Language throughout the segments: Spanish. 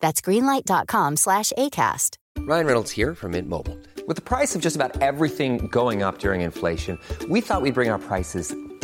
That's greenlight.com slash ACAST. Ryan Reynolds here from Mint Mobile. With the price of just about everything going up during inflation, we thought we'd bring our prices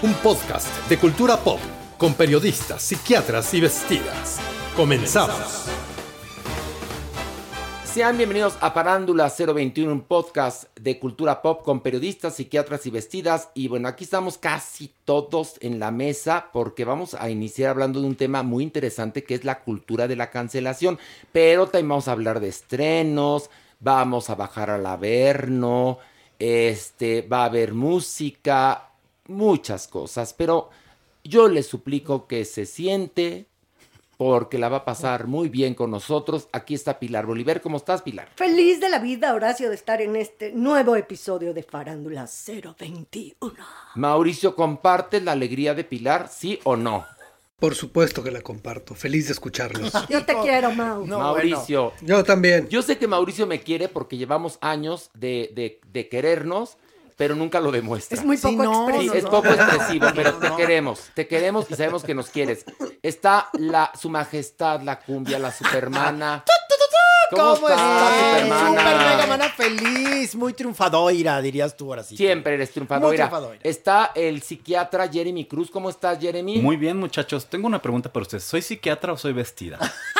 un podcast de cultura pop con periodistas, psiquiatras y vestidas. Comenzamos. Sean bienvenidos a Parándula 021, un podcast de cultura pop con periodistas, psiquiatras y vestidas. Y bueno, aquí estamos casi todos en la mesa porque vamos a iniciar hablando de un tema muy interesante que es la cultura de la cancelación. Pero también vamos a hablar de estrenos, vamos a bajar al averno, este, va a haber música, muchas cosas. Pero yo les suplico que se siente, porque la va a pasar muy bien con nosotros. Aquí está Pilar Bolívar. ¿Cómo estás, Pilar? Feliz de la vida, Horacio, de estar en este nuevo episodio de Farándula 021. Mauricio, ¿compartes la alegría de Pilar, sí o no? Por supuesto que la comparto. Feliz de escucharlos. Yo te quiero, Mau. Mauricio, Yo también. yo sé que Mauricio me quiere porque llevamos años de, de- de querernos, pero nunca lo demuestra. Es muy poco Sí, expresivo. es poco expresivo, pero te queremos, te queremos y sabemos que nos quieres. Está la, su majestad, la cumbia, la supermana. ¿Cómo, ¿Cómo estás, supermana? Super mega mana feliz, muy triunfadora, dirías tú ahora sí. Siempre eres Muy triunfadora. Está el psiquiatra Jeremy Cruz. ¿Cómo estás, Jeremy? Muy bien, muchachos. Tengo una pregunta para ustedes. ¿Soy psiquiatra o soy vestida?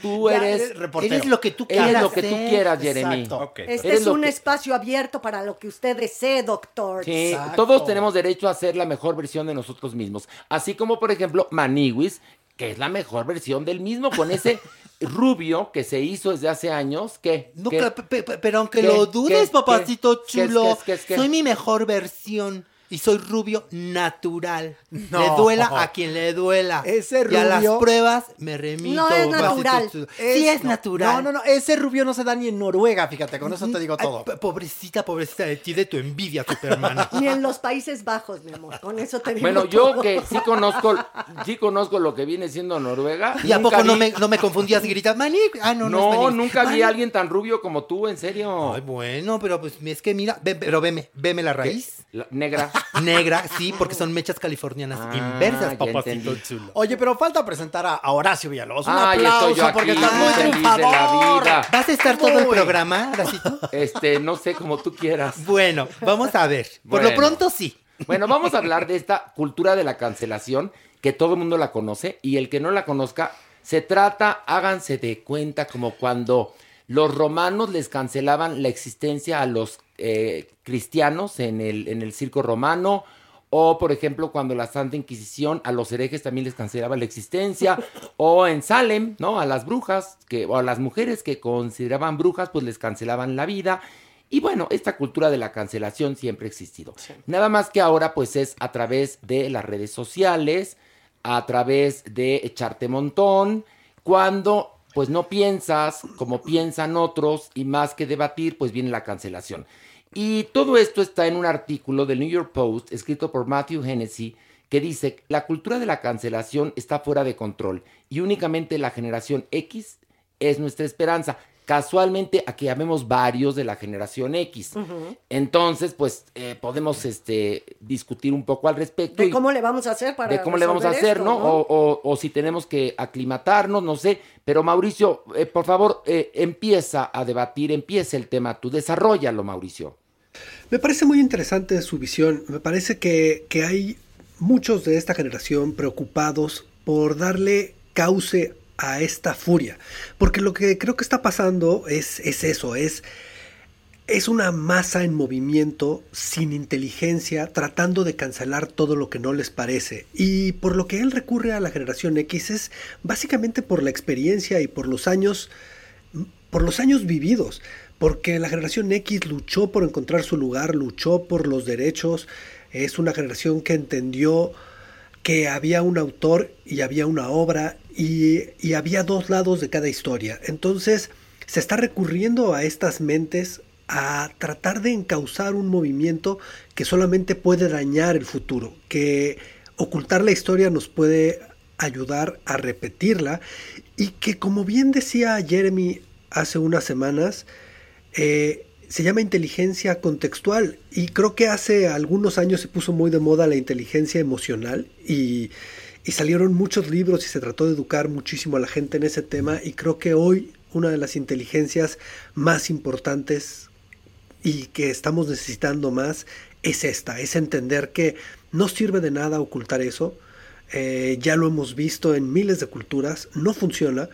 Tú Ya eres, eres reportero. Eres lo que tú Eres quieras lo que tú quieras, Jeremy. Exacto. Ok. Este Eres es un que- espacio abierto para lo que usted desee, doctor. Sí, Exacto. todos tenemos derecho a ser la mejor versión de nosotros mismos. Así como, por ejemplo, Maniwis, que es la mejor versión del mismo, con ese rubio que se hizo desde hace años. que No, pero, pe- pe- pero aunque ¿Qué? lo dudes, ¿Qué? papacito ¿Qué? ¿Qué? chulo, ¿Qué? ¿Qué? ¿Qué? soy mi mejor versión. Y soy rubio natural. No. Le duela a quien le duela. Ese Y a las rubio- pruebas me remito. No es natural. sí es no, natural. No, no, no. Ese rubio no se da ni en Noruega, fíjate. Con eso te digo todo. pobrecita, pobrecita de ti, de tu envidia, Superman. Ni en los Países Bajos, mi amor. Con eso te digo Bueno, yo que sí conozco, sí conozco lo que viene siendo Noruega. ¿Y a poco no me, no me confundías y gritas, Maní? Ah, no, no, No, es nunca vi a alguien tan rubio como tú, en serio. Ay, bueno, pero pues es que mira, ve- pero veme, veme la raíz. La- negra. Negra, sí, porque son mechas californianas Ah, inversas, papacito chulo. Oye, pero falta presentar a, a Horacio Villalobos. Un Ay, estoy aplauso yo aquí, porque estás muy feliz de la triunfador. vida. ¿Vas a estar todo el programa, Horacito? Este, no sé, como tú quieras. Bueno, vamos a ver. Por Bueno. lo pronto sí. Bueno, vamos a hablar de esta cultura de la cancelación, que todo el mundo la conoce, y el que no la conozca, se trata, háganse de cuenta, como cuando los romanos les cancelaban la existencia a los eh, cristianos en el, en el circo romano, o por ejemplo cuando la Santa Inquisición a los herejes también les cancelaba la existencia, o en Salem, ¿no? A las brujas, que, o a las mujeres que consideraban brujas, pues les cancelaban la vida. Y bueno, esta cultura de la cancelación siempre ha existido. Nada más que ahora pues es a través de las redes sociales, a través de echarte montón, cuando pues no piensas como piensan otros y más que debatir pues viene la cancelación. Y todo esto está en un artículo del New York Post escrito por Matthew Hennessy que dice, la cultura de la cancelación está fuera de control y únicamente la generación X es nuestra esperanza. Casualmente aquí habemos varios de la generación X. Entonces, pues eh, podemos este, discutir un poco al respecto. De y- cómo le vamos a hacer para de cómo le vamos a hacer, esto, ¿no? O, o- o si tenemos que aclimatarnos, no sé. Pero Mauricio, eh, por favor, eh, empieza a debatir, empieza el tema, tú desarrollalo, Mauricio. Me parece muy interesante su visión. Me parece que, que hay muchos de esta generación preocupados por darle cauce a esta furia. Porque lo que creo que está pasando es, es eso, es, es una masa en movimiento, sin inteligencia, tratando de cancelar todo lo que no les parece. Y por lo que él recurre a la generación X es básicamente por la experiencia y por los años por los años vividos, porque la generación X luchó por encontrar su lugar, luchó por los derechos, es una generación que entendió que había un autor y había una obra y, y había dos lados de cada historia. Entonces se está recurriendo a estas mentes a tratar de encauzar un movimiento que solamente puede dañar el futuro, que ocultar la historia nos puede ayudar a repetirla y que como bien decía Jeremy hace unas semanas, eh, se llama inteligencia contextual y creo que hace algunos años se puso muy de moda la inteligencia emocional y, y salieron muchos libros y se trató de educar muchísimo a la gente en ese tema y creo que hoy una de las inteligencias más importantes y que estamos necesitando más es esta, es entender que no sirve de nada ocultar eso, eh, ya lo hemos visto en miles de culturas, no funciona,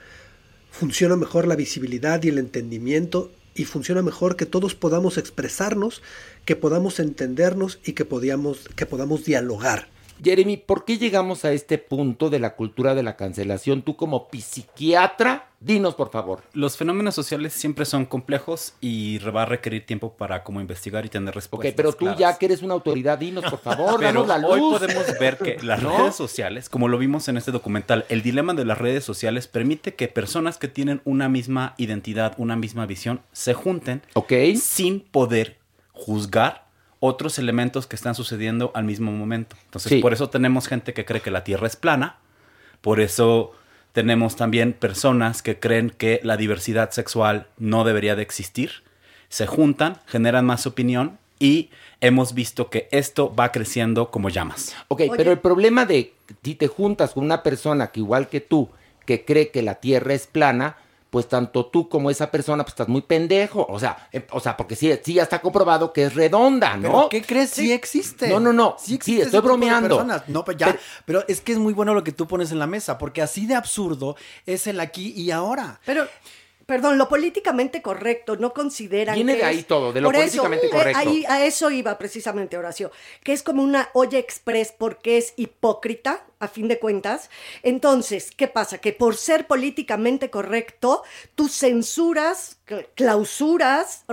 funciona mejor la visibilidad y el entendimiento y funciona mejor que todos podamos expresarnos, que podamos entendernos y que, podamos, que podamos dialogar. Jeremy, ¿por qué llegamos a este punto de la cultura de la cancelación? Tú como psiquiatra, dinos por favor. Los fenómenos sociales siempre son complejos y va a requerir tiempo para como investigar y tener Ok, respuestas. pero tú claras. ya que eres una autoridad, dinos por favor, Pero danos la luz. hoy podemos ver que las ¿No? redes sociales, como lo vimos en este documental, el dilema de las redes sociales permite que personas que tienen una misma identidad, una misma visión, se junten sin poder juzgar otros elementos que están sucediendo al mismo momento. Entonces, Sí. por eso tenemos gente que cree que la Tierra es plana, por eso tenemos también personas que creen que la diversidad sexual no debería de existir, se juntan, generan más opinión y hemos visto que esto va creciendo como llamas. Ok, pero el problema de si te juntas con una persona que igual que tú, que cree que la Tierra es plana, pues tanto tú como esa persona, pues estás muy pendejo. O sea, eh, o sea, porque sí, sí ya está comprobado que es redonda, ¿no? ¿Pero qué crees? Sí, existe. No, no, no. Sí Sí, existe ese estoy tipo de bromeando. personas. No, pues ya. Pero, es que es muy bueno lo que tú pones en la mesa, porque así de absurdo es el aquí y ahora. Pero, perdón, lo políticamente correcto no consideran Viene que de ahí es- todo, de lo eso, políticamente eh, correcto. ahí, a eso iba precisamente Horacio, que es como una olla express porque es hipócrita, a fin de cuentas. Entonces, ¿qué pasa? Que por ser políticamente correcto, tú censuras, cl- clausuras,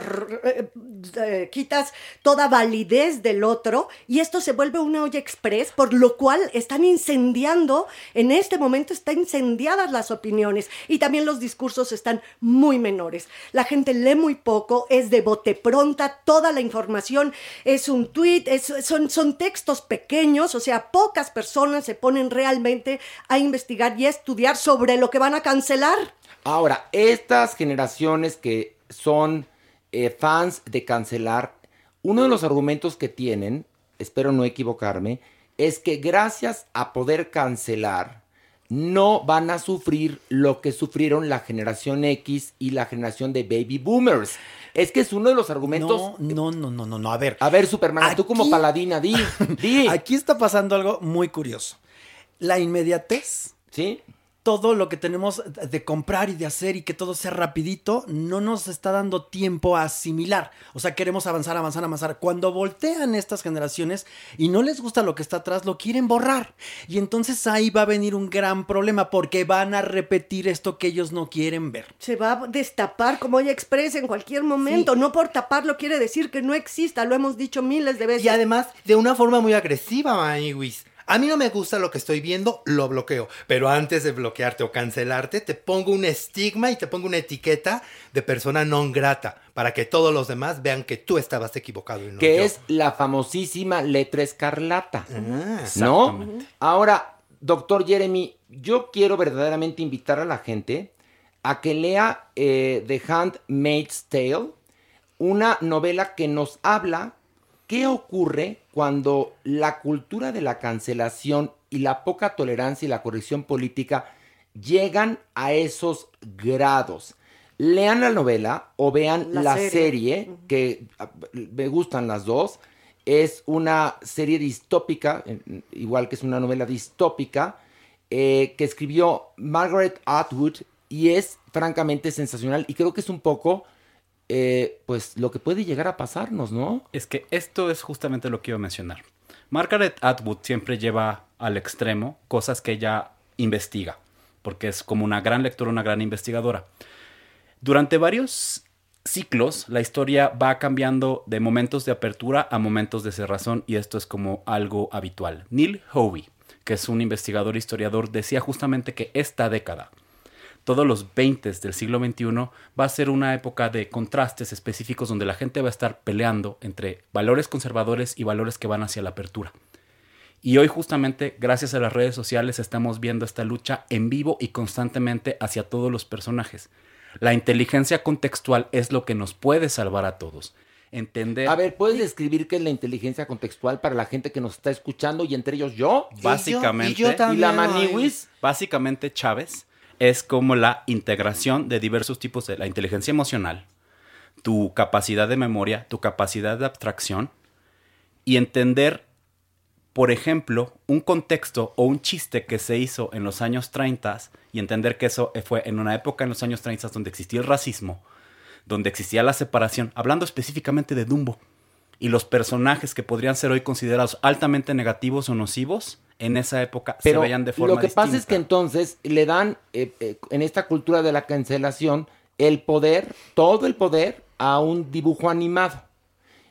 eh, eh, quitas toda validez del otro y esto se vuelve una olla express, por lo cual están incendiando, en este momento están incendiadas las opiniones y también los discursos están muy menores. La gente lee muy poco, es de bote pronta, toda la información es un tweet, es- son, son textos pequeños, o sea, pocas personas se ponen realmente a investigar y a estudiar sobre lo que van a cancelar. Ahora, estas generaciones que son eh, fans de cancelar, uno de los argumentos que tienen, espero no equivocarme, es que gracias a poder cancelar, no van a sufrir lo que sufrieron la generación X y la generación de baby boomers. Es que es uno de los argumentos. No, no, no, no, no, no. A ver. A ver, Superman, tú como paladina, di, di. Aquí está pasando algo muy curioso. La inmediatez. Sí. Todo lo que tenemos de comprar y de hacer y que todo sea rapidito, no nos está dando tiempo a asimilar. O sea, queremos avanzar, avanzar, avanzar. Cuando voltean estas generaciones y no les gusta lo que está atrás, lo quieren borrar. Y entonces ahí va a venir un gran problema porque van a repetir esto que ellos no quieren ver. Se va a destapar como ella expresa en cualquier momento. No por taparlo quiere decir que no exista, lo hemos dicho miles de veces. Y además, de una forma muy agresiva, Maniwis. A mí no me gusta lo que estoy viendo, lo bloqueo. Pero antes de bloquearte o cancelarte, te pongo un estigma y te pongo una etiqueta de persona non grata para que todos los demás vean que tú estabas equivocado. Y no que yo. es la famosísima letra escarlata. ¿No? exactamente. Ahora, doctor Jeremy, yo quiero verdaderamente invitar a la gente a que lea eh, The Handmaid's Tale, una novela que nos habla qué ocurre cuando la cultura de la cancelación y la poca tolerancia y la corrección política llegan a esos grados. Lean la novela o vean La la, serie. serie, que ah, me gustan las dos. Es una serie distópica, igual que es una novela distópica, eh, que escribió Margaret Atwood y es francamente sensacional y creo que es un poco, eh, pues, lo que puede llegar a pasarnos, ¿no? Es que esto es justamente lo que iba a mencionar. Margaret Atwood siempre lleva al extremo cosas que ella investiga, porque es como una gran lectora, una gran investigadora. Durante varios ciclos, la historia va cambiando de momentos de apertura a momentos de cerrazón y esto es como algo habitual. Neil Howe, que es un investigador historiador, decía justamente que esta década, todos los 20 del siglo XXI, va a ser una época de contrastes específicos donde la gente va a estar peleando entre valores conservadores y valores que van hacia la apertura. Y hoy justamente, gracias a las redes sociales, estamos viendo esta lucha en vivo y constantemente hacia todos los personajes. La inteligencia contextual es lo que nos puede salvar a todos. Entender... A ver, ¿puedes describir qué es la inteligencia contextual para la gente que nos está escuchando y entre ellos yo? Básicamente, ¿Y la Maniwis? Básicamente, Chávez es como la integración de diversos tipos de la inteligencia emocional, tu capacidad de memoria, tu capacidad de abstracción y entender, por ejemplo, un contexto o un chiste que se hizo en los años 30 y entender que eso fue en una época en los años 30 donde existía el racismo, donde existía la separación, hablando específicamente de Dumbo y los personajes que podrían ser hoy considerados altamente negativos o nocivos, en esa época Pero se veían de forma lo que pasa es que distinta. entonces le dan, eh, eh, en esta cultura de la cancelación, el poder, todo el poder, a un dibujo animado.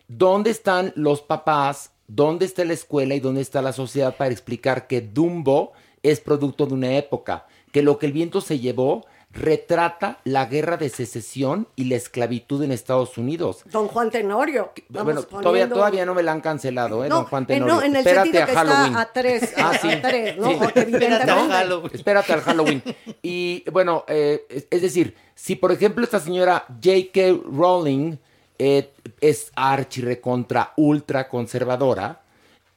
¿Dónde están los papás? ¿Dónde está la escuela y dónde está la sociedad para explicar que Dumbo es producto de una época? Que lo que el viento se llevó retrata la guerra de secesión y la esclavitud en Estados Unidos. Don Juan Tenorio. Bueno, todavía, poniendo- todavía no me la han cancelado, ¿eh, No, don Juan eh, Tenorio? no, en el Espérate sentido a que está Halloween. a tres, Ah, a sí. tres, ¿no? Sí. Porque evidentemente- Espérate al Halloween. Y bueno, eh, es, decir, si por ejemplo esta señora J.K. Rowling eh, es archi recontra ultra conservadora,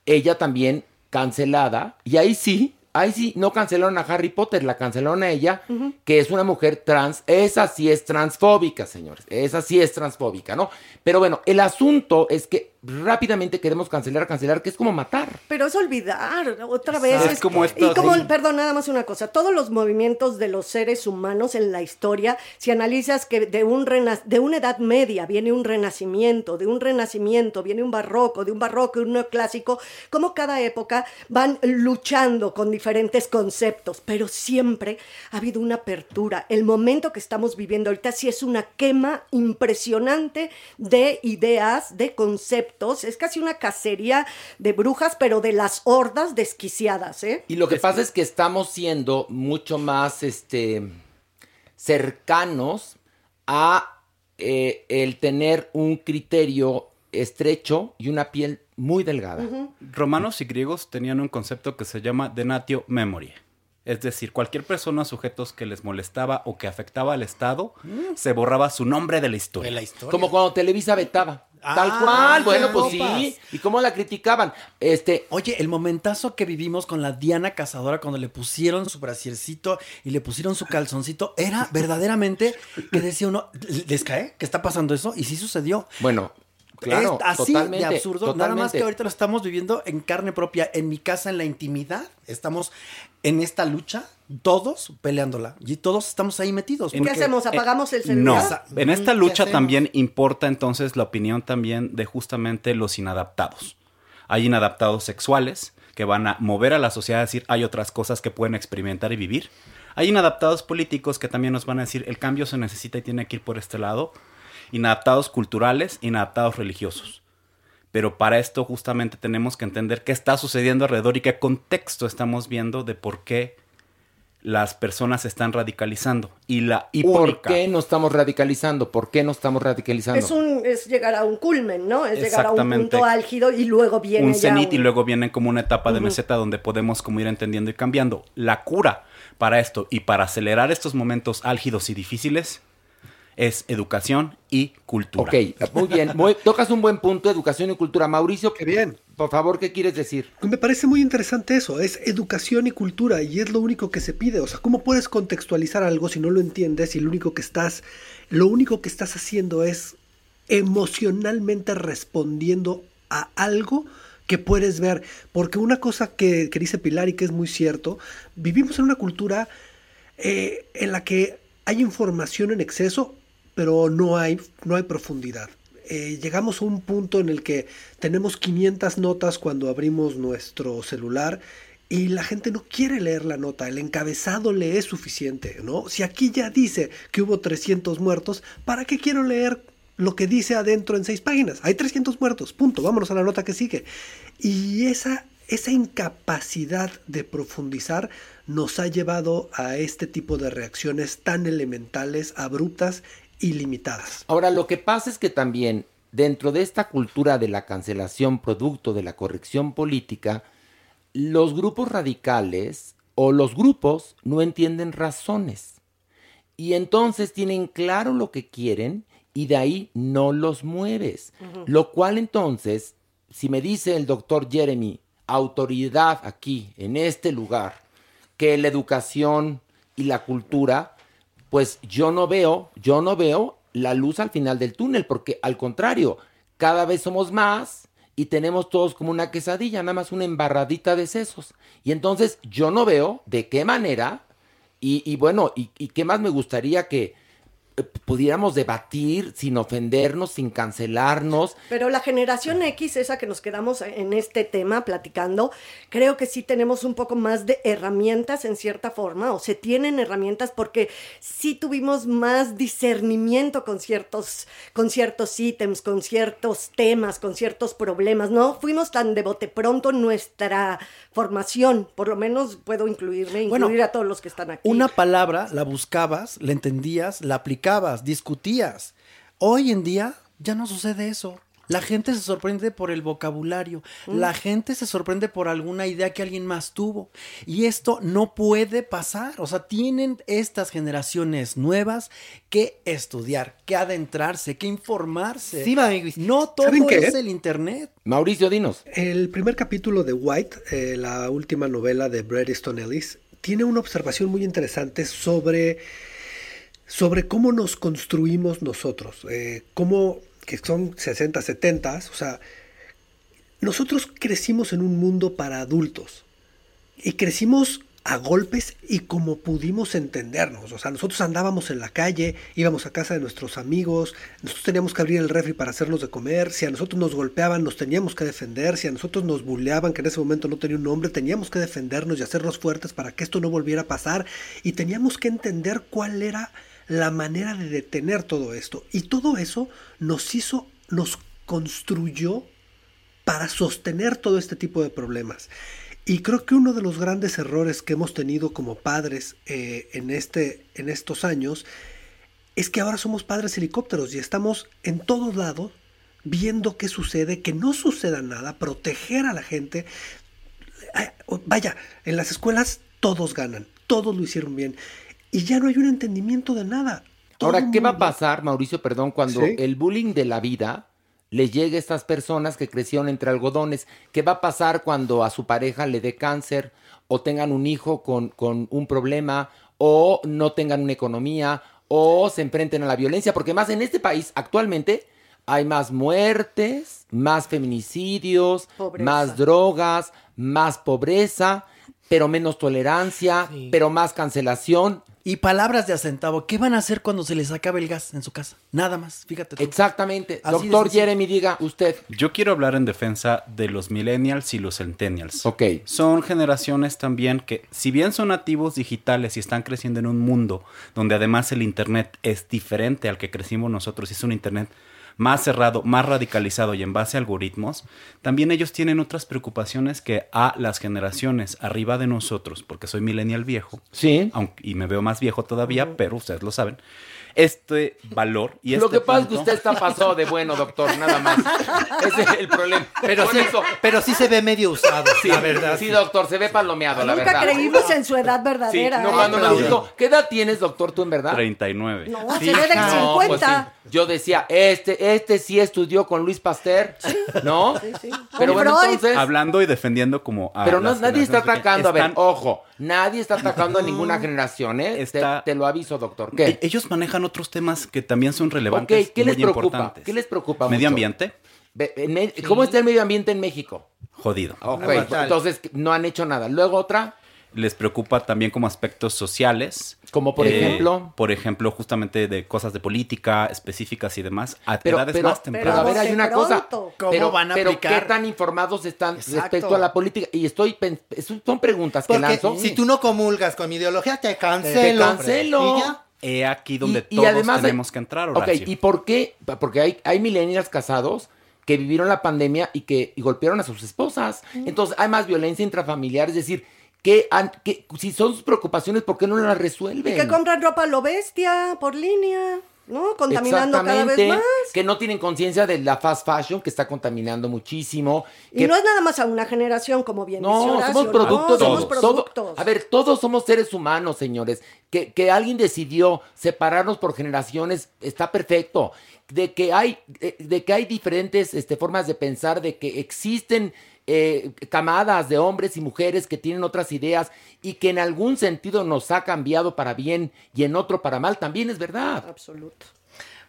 ella también cancelada, y ahí sí, ahí sí, no cancelaron a Harry Potter, la cancelaron a ella, que es una mujer trans, esa sí es transfóbica, señores, esa sí es transfóbica, ¿no? Pero bueno, el asunto es que rápidamente queremos cancelar, cancelar, que es como matar. Pero es olvidar, otra vez. Exacto. Es como estas- y como, perdón, nada más una cosa, todos los movimientos de los seres humanos en la historia, si analizas que de, un rena- de una edad media viene un renacimiento, de un renacimiento viene un barroco, de un barroco un neoclásico, como cada época van luchando con diferentes conceptos, pero siempre ha habido una apertura. El momento que estamos viviendo ahorita sí es una quema impresionante de ideas, de conceptos, es casi una cacería de brujas, pero de las hordas desquiciadas, ¿eh? Y lo que pasa es que estamos siendo mucho más este, cercanos a eh, el tener un criterio estrecho y una piel muy delgada. Romanos y griegos tenían un concepto que se llama denatio memoria. Es decir, cualquier persona sujetos que les molestaba o que afectaba al Estado, se borraba su nombre de la historia. Como cuando Televisa vetaba. Tal Ah, cual, bueno, pues sí. ¿Y cómo la criticaban? Este. Oye, el momentazo que vivimos con la Diana Cazadora cuando le pusieron su brasiercito y le pusieron su calzoncito, era verdaderamente que decía uno, ¿les cae? ¿Qué está pasando eso? Y sí sucedió. Bueno, claro, es así totalmente, de absurdo. Nada más que ahorita lo estamos viviendo en carne propia, en mi casa, en la intimidad. Estamos en esta lucha, todos peleándola. Y todos estamos ahí metidos. ¿Qué hacemos? ¿Apagamos el Eh, No, celular? en esta ¿Qué lucha también importa entonces la opinión también de justamente los inadaptados. Hay inadaptados sexuales que van a mover a la sociedad a decir hay otras cosas que pueden experimentar y vivir. Hay inadaptados políticos que también nos van a decir el cambio se necesita y tiene que ir por este lado. Inadaptados culturales, inadaptados religiosos. Pero para esto justamente tenemos que entender qué está sucediendo alrededor y qué contexto estamos viendo de por qué las personas se están radicalizando. Y la ¿Y por qué no estamos radicalizando? ¿Por qué no estamos radicalizando? Es, un, es llegar a un culmen, ¿no? Es llegar a un punto álgido y luego viene un cenit y luego viene como una etapa de meseta donde podemos como ir entendiendo y cambiando. La cura para esto y para acelerar estos momentos álgidos y difíciles es educación y cultura. Ok, muy bien. Muy- tocas un buen punto, educación y cultura. Mauricio, Qué bien. por favor, ¿qué quieres decir? Me parece muy interesante eso, es educación y cultura y es lo único que se pide. O sea, ¿cómo puedes contextualizar algo si no lo entiendes y lo único que estás, lo único que estás haciendo es emocionalmente respondiendo a algo que puedes ver? Porque una cosa que, que dice Pilar y que es muy cierto, vivimos en una cultura eh, en la que hay información en exceso, pero no hay, no hay profundidad. Eh, llegamos a un punto en el que tenemos 500 notas cuando abrimos nuestro celular y la gente no quiere leer la nota, el encabezado le es suficiente, ¿no? Si aquí ya dice que hubo 300 muertos, ¿para qué quiero leer lo que dice adentro en seis páginas? Hay 300 muertos, punto, vámonos a la nota que sigue. Y esa, esa incapacidad de profundizar nos ha llevado a este tipo de reacciones tan elementales, abruptas y limitadas. Ahora, lo que pasa es que también dentro de esta cultura de la cancelación producto de la corrección política, los grupos radicales o los grupos no entienden razones. Y entonces tienen claro lo que quieren y de ahí no los mueves. Lo cual entonces, si me dice el doctor Jeremy, autoridad aquí, en este lugar, que la educación y la cultura, pues yo no veo, yo no veo la luz al final del túnel, porque al contrario, cada vez somos más y tenemos todos como una quesadilla, nada más una embarradita de sesos. Y entonces yo no veo de qué manera, y, y bueno, y, y qué más me gustaría que pudiéramos debatir sin ofendernos, sin cancelarnos, Pero la generación X, esa que nos quedamos en este tema platicando, creo que sí tenemos un poco más de herramientas en cierta forma, o se tienen herramientas porque sí tuvimos más discernimiento con ciertos, con ciertos ítems, con ciertos temas, con ciertos problemas. No fuimos tan de bote pronto en nuestra formación, por lo menos puedo incluirme, Bueno, incluir a todos los que están aquí. Una palabra la buscabas, la entendías, la aplicabas, discutías. Hoy en día ya no sucede eso. La gente se sorprende por el vocabulario, Mm. la gente se sorprende por alguna idea que alguien más tuvo. Y esto no puede pasar. O sea, tienen estas generaciones nuevas que estudiar, que adentrarse, que informarse. Sí. No todo es el Internet. Mauricio, dinos. El primer capítulo de White, eh, la última novela de Bret Easton Ellis, tiene una observación muy interesante sobre, sobre cómo nos construimos nosotros, eh, cómo, que son 60, 70, o sea, nosotros crecimos en un mundo para adultos y crecimos a golpes y como pudimos entendernos. O sea, nosotros andábamos en la calle, íbamos a casa de nuestros amigos, nosotros teníamos que abrir el refri para hacernos de comer, si a nosotros nos golpeaban nos teníamos que defender, si a nosotros nos bulleaban, que en ese momento no tenía un nombre, teníamos que defendernos y hacernos fuertes para que esto no volviera a pasar y teníamos que entender cuál era la manera de detener todo esto. Y todo eso nos hizo, nos construyó para sostener todo este tipo de problemas. Y creo que uno de los grandes errores que hemos tenido como padres eh, en, este, en estos años es que ahora somos padres helicópteros y estamos en todos lados viendo qué sucede, que no suceda nada, proteger a la gente. Vaya, en las escuelas todos ganan, todos lo hicieron bien y ya no hay un entendimiento de nada. Todo Ahora, ¿qué va a pasar, Mauricio, perdón, cuando Sí. el bullying de la vida le llegue a estas personas que crecieron entre algodones? ¿Qué va a pasar cuando a su pareja le dé cáncer o tengan un hijo con, con un problema o no tengan una economía o se enfrenten a la violencia? Porque más en este país actualmente hay más muertes, más feminicidios, Pobreza. más drogas, más pobreza, pero menos tolerancia, pero más cancelación. Y palabras de a centavo. ¿Qué van a hacer cuando se les acabe el gas en su casa? Nada más, fíjate. tú. Exactamente. Así Doctor. Jeremy, diga usted. Yo quiero hablar en defensa de los millennials y los centennials. Ok. Son generaciones también que, si bien son nativos digitales y están creciendo en un mundo donde además el Internet es diferente al que crecimos nosotros, y es un Internet más cerrado, más radicalizado y en base a algoritmos, también ellos tienen otras preocupaciones que a las generaciones arriba de nosotros, porque soy millennial viejo, Sí. aunque, y me veo más viejo todavía, pero ustedes lo saben, este valor y Lo este que pasa es que punto- usted está pasado de bueno, doctor, nada más. Ese es el problema. Pero sí, eso- pero sí se ve medio usado, Sí, la verdad. Sí, doctor, se ve palomeado, la Nunca verdad. creímos en su edad Sí, verdadera. no, ¿eh? cuando nos Pero- dijo, ¿qué edad tienes, doctor, tú en verdad? 39. No, se ve de No, pues 50. sí. Yo decía, este, este sí estudió con Luis Pasteur, ¿no? Pero Con bueno, Freud. entonces... Hablando y defendiendo como a Pero no, las nadie está generaciones atacando, a ver, Están- ojo, nadie está atacando a ninguna generación, ¿eh? Está- Te, te lo aviso, doctor. E- ¿Qué? Ellos manejan otros temas que también son relevantes. Ok, ¿qué les muy preocupa? importantes. ¿Qué les preocupa Medio mucho? ambiente, ¿Cómo está el medio ambiente en México? jodido. Entonces no han hecho nada. Luego otra, Les preocupa también como aspectos sociales. como por Eh, ejemplo... Por ejemplo, justamente de cosas de política específicas y demás, a Pero, edades pero, más pero tempranas. a ver, hay una cosa. pronto. ¿Cómo pero, van a pero aplicar? ¿qué tan informados están Exacto. respecto a la política? Y estoy... son preguntas que lanzo. si tú no comulgas con mi ideología, te Te cancelo. cancelo. Y ya. He aquí donde Y- y todos además hay- tenemos que entrar, Ok, Horacio. ¿y por qué? Porque hay, hay millennials casados que vivieron la pandemia y que y golpearon a sus esposas. Entonces hay más violencia intrafamiliar. Es decir, que, han- que si son sus preocupaciones, ¿por qué no las resuelven? Y que compran ropa a lo bestia por línea, ¿no? Contaminando cada vez más. Que no tienen conciencia de la fast fashion que está contaminando muchísimo. Y no es nada más a una generación, como bien dice no, Horacio, somos productos. no, somos todo- productos. a ver, todos somos seres humanos, señores. Que, que alguien decidió separarnos por generaciones está perfecto. De que hay, de, de que hay diferentes este, formas de pensar, de que existen eh, camadas de hombres y mujeres que tienen otras ideas y que en algún sentido nos ha cambiado para bien y en otro para mal, también es verdad. Absoluto.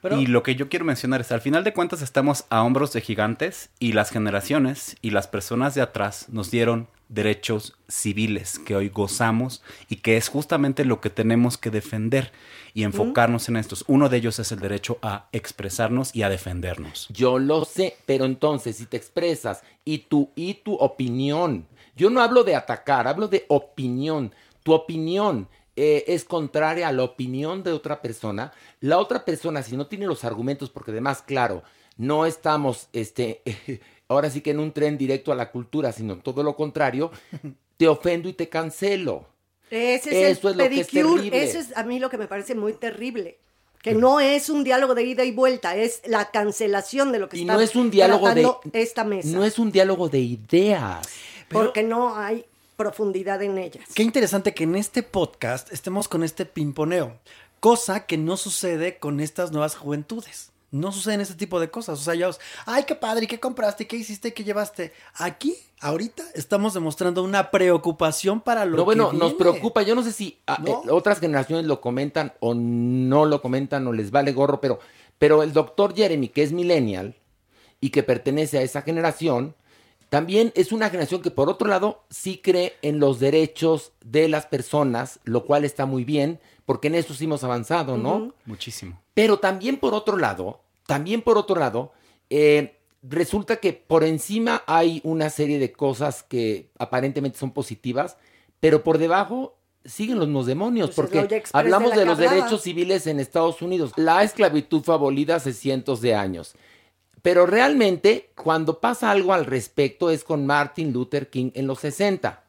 Pero- y lo que yo quiero mencionar es, al final de cuentas estamos a hombros de gigantes y las generaciones y las personas de atrás nos dieron derechos civiles que hoy gozamos y que es justamente lo que tenemos que defender y enfocarnos en estos. Uno de ellos es el derecho a expresarnos y a defendernos. Yo lo sé, pero entonces si te expresas y tu, y tu opinión, yo no hablo de atacar, hablo de opinión, tu opinión eh, es contraria a la opinión de otra persona, la otra persona si no tiene los argumentos, porque además, claro, no estamos, este, ahora sí que en un tren directo a la cultura, sino todo lo contrario, te ofendo y te cancelo. Ese es Eso el es lo que es terrible. Eso es a mí lo que me parece muy terrible. Que no es un diálogo de ida y vuelta, es la cancelación de lo que Y está no es un diálogo de... esta mesa. No es un diálogo de ideas. porque no hay profundidad en ellas. Qué interesante que en este podcast estemos con este pimponeo, cosa que no sucede con estas nuevas juventudes. No suceden este tipo de cosas. O sea, ya, os- ay, qué padre, ¿qué compraste? ¿Qué hiciste? ¿Qué llevaste? Aquí, ahorita, estamos demostrando una preocupación para lo No, bueno, que nos viene. preocupa. Yo no sé si ah, ¿No? eh, otras generaciones lo comentan o no lo comentan o les vale gorro, pero, pero el doctor Jeremy, que es millennial y que pertenece a esa generación, también es una generación que por otro lado sí cree en los derechos de las personas, lo cual está muy bien, porque en eso sí hemos avanzado, ¿no? Muchísimo. Pero también por otro lado, también por otro lado, eh, resulta que por encima hay una serie de cosas que aparentemente son positivas, pero por debajo siguen los mismos demonios, Pues es porque hablamos de los hablaba. derechos civiles en Estados Unidos. La esclavitud fue abolida hace cientos de años. Pero realmente, cuando pasa algo al respecto, es con Martin Luther King en los 60.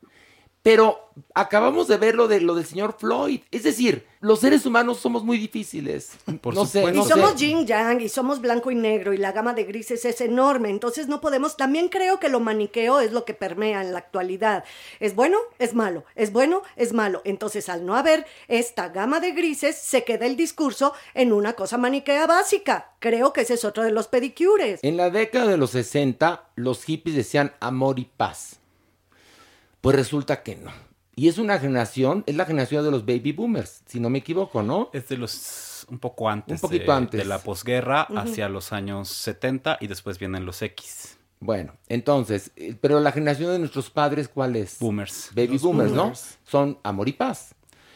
Pero acabamos de ver lo, de, lo del señor Floyd. Es decir, los seres humanos somos muy difíciles. Por no sé, supuesto. no y somos sé. yin yang y somos blanco y negro y la gama de grises es enorme, entonces no podemos, también creo que lo maniqueo es lo que permea en la actualidad. Es bueno, es malo, es bueno, es malo. Entonces al no haber esta gama de grises, se queda el discurso en una cosa maniquea básica. Creo que ese es otro de los pedicures. En la década de los 60, los hippies decían amor y paz. Pues resulta que no. Y es una generación, es la generación de los baby boomers, si no me equivoco, ¿no? Es de los un poco antes, Un poquito de, antes. de la posguerra hacia los años 70 y después vienen los X, Bueno, entonces, eh, pero la generación de nuestros padres, ¿cuál es? boomers. Baby boomers, boomers. ¿no? Son amor y paz.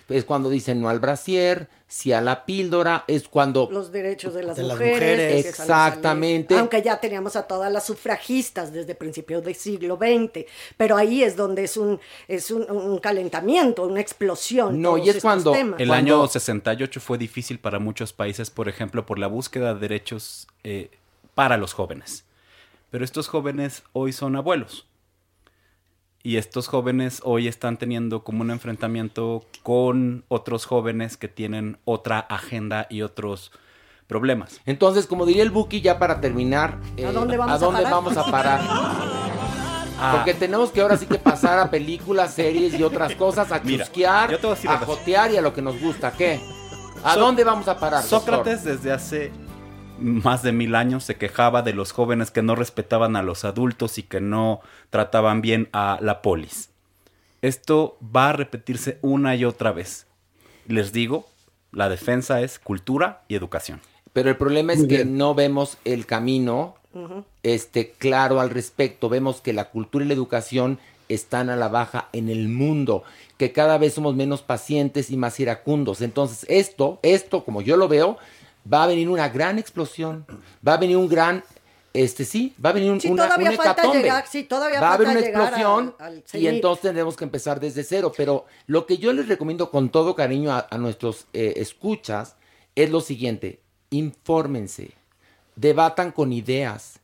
Es cuando dicen no al brasier, sí a la píldora, es cuando... Los derechos de las De las mujeres. Exactamente. Aunque ya teníamos a todas las sufragistas desde principios del siglo XX. Pero ahí es donde es un, es un, un calentamiento, una explosión. No, y es cuando- temas. El Cuando- año 68 fue difícil para muchos países, por ejemplo, por la búsqueda de derechos eh, para los jóvenes. Pero estos jóvenes hoy son abuelos. Y estos jóvenes hoy están teniendo como un enfrentamiento con otros jóvenes que tienen otra agenda y otros problemas. Entonces, como diría el Buki, ya para terminar, eh, ¿A dónde vamos a parar? vamos a parar? Ah. Porque tenemos que ahora sí que pasar a películas, series y otras cosas, a Mira, chusquear, a a jotear y a lo que nos gusta. ¿Qué? ¿A So- dónde vamos a parar? doctor? Sócrates desde hace más de mil años se quejaba de los jóvenes que no respetaban a los adultos y que no trataban bien a la polis. Esto va a repetirse una y otra vez. Les digo, la defensa es cultura y educación. Pero el problema es Muy que bien. no vemos el camino este, claro al respecto. Vemos que la cultura y la educación están a la baja en el mundo, que cada vez somos menos pacientes y más iracundos. Entonces, esto, esto, como yo lo veo, va a venir una gran explosión, va a venir un gran, este sí, va a venir un, Sí, una, todavía un falta hecatombe. llegar, sí, todavía va a haber una explosión al- al y entonces tendremos que empezar desde cero. Pero lo que yo les recomiendo con todo cariño a, a nuestros eh, escuchas es lo siguiente, infórmense, debatan con ideas,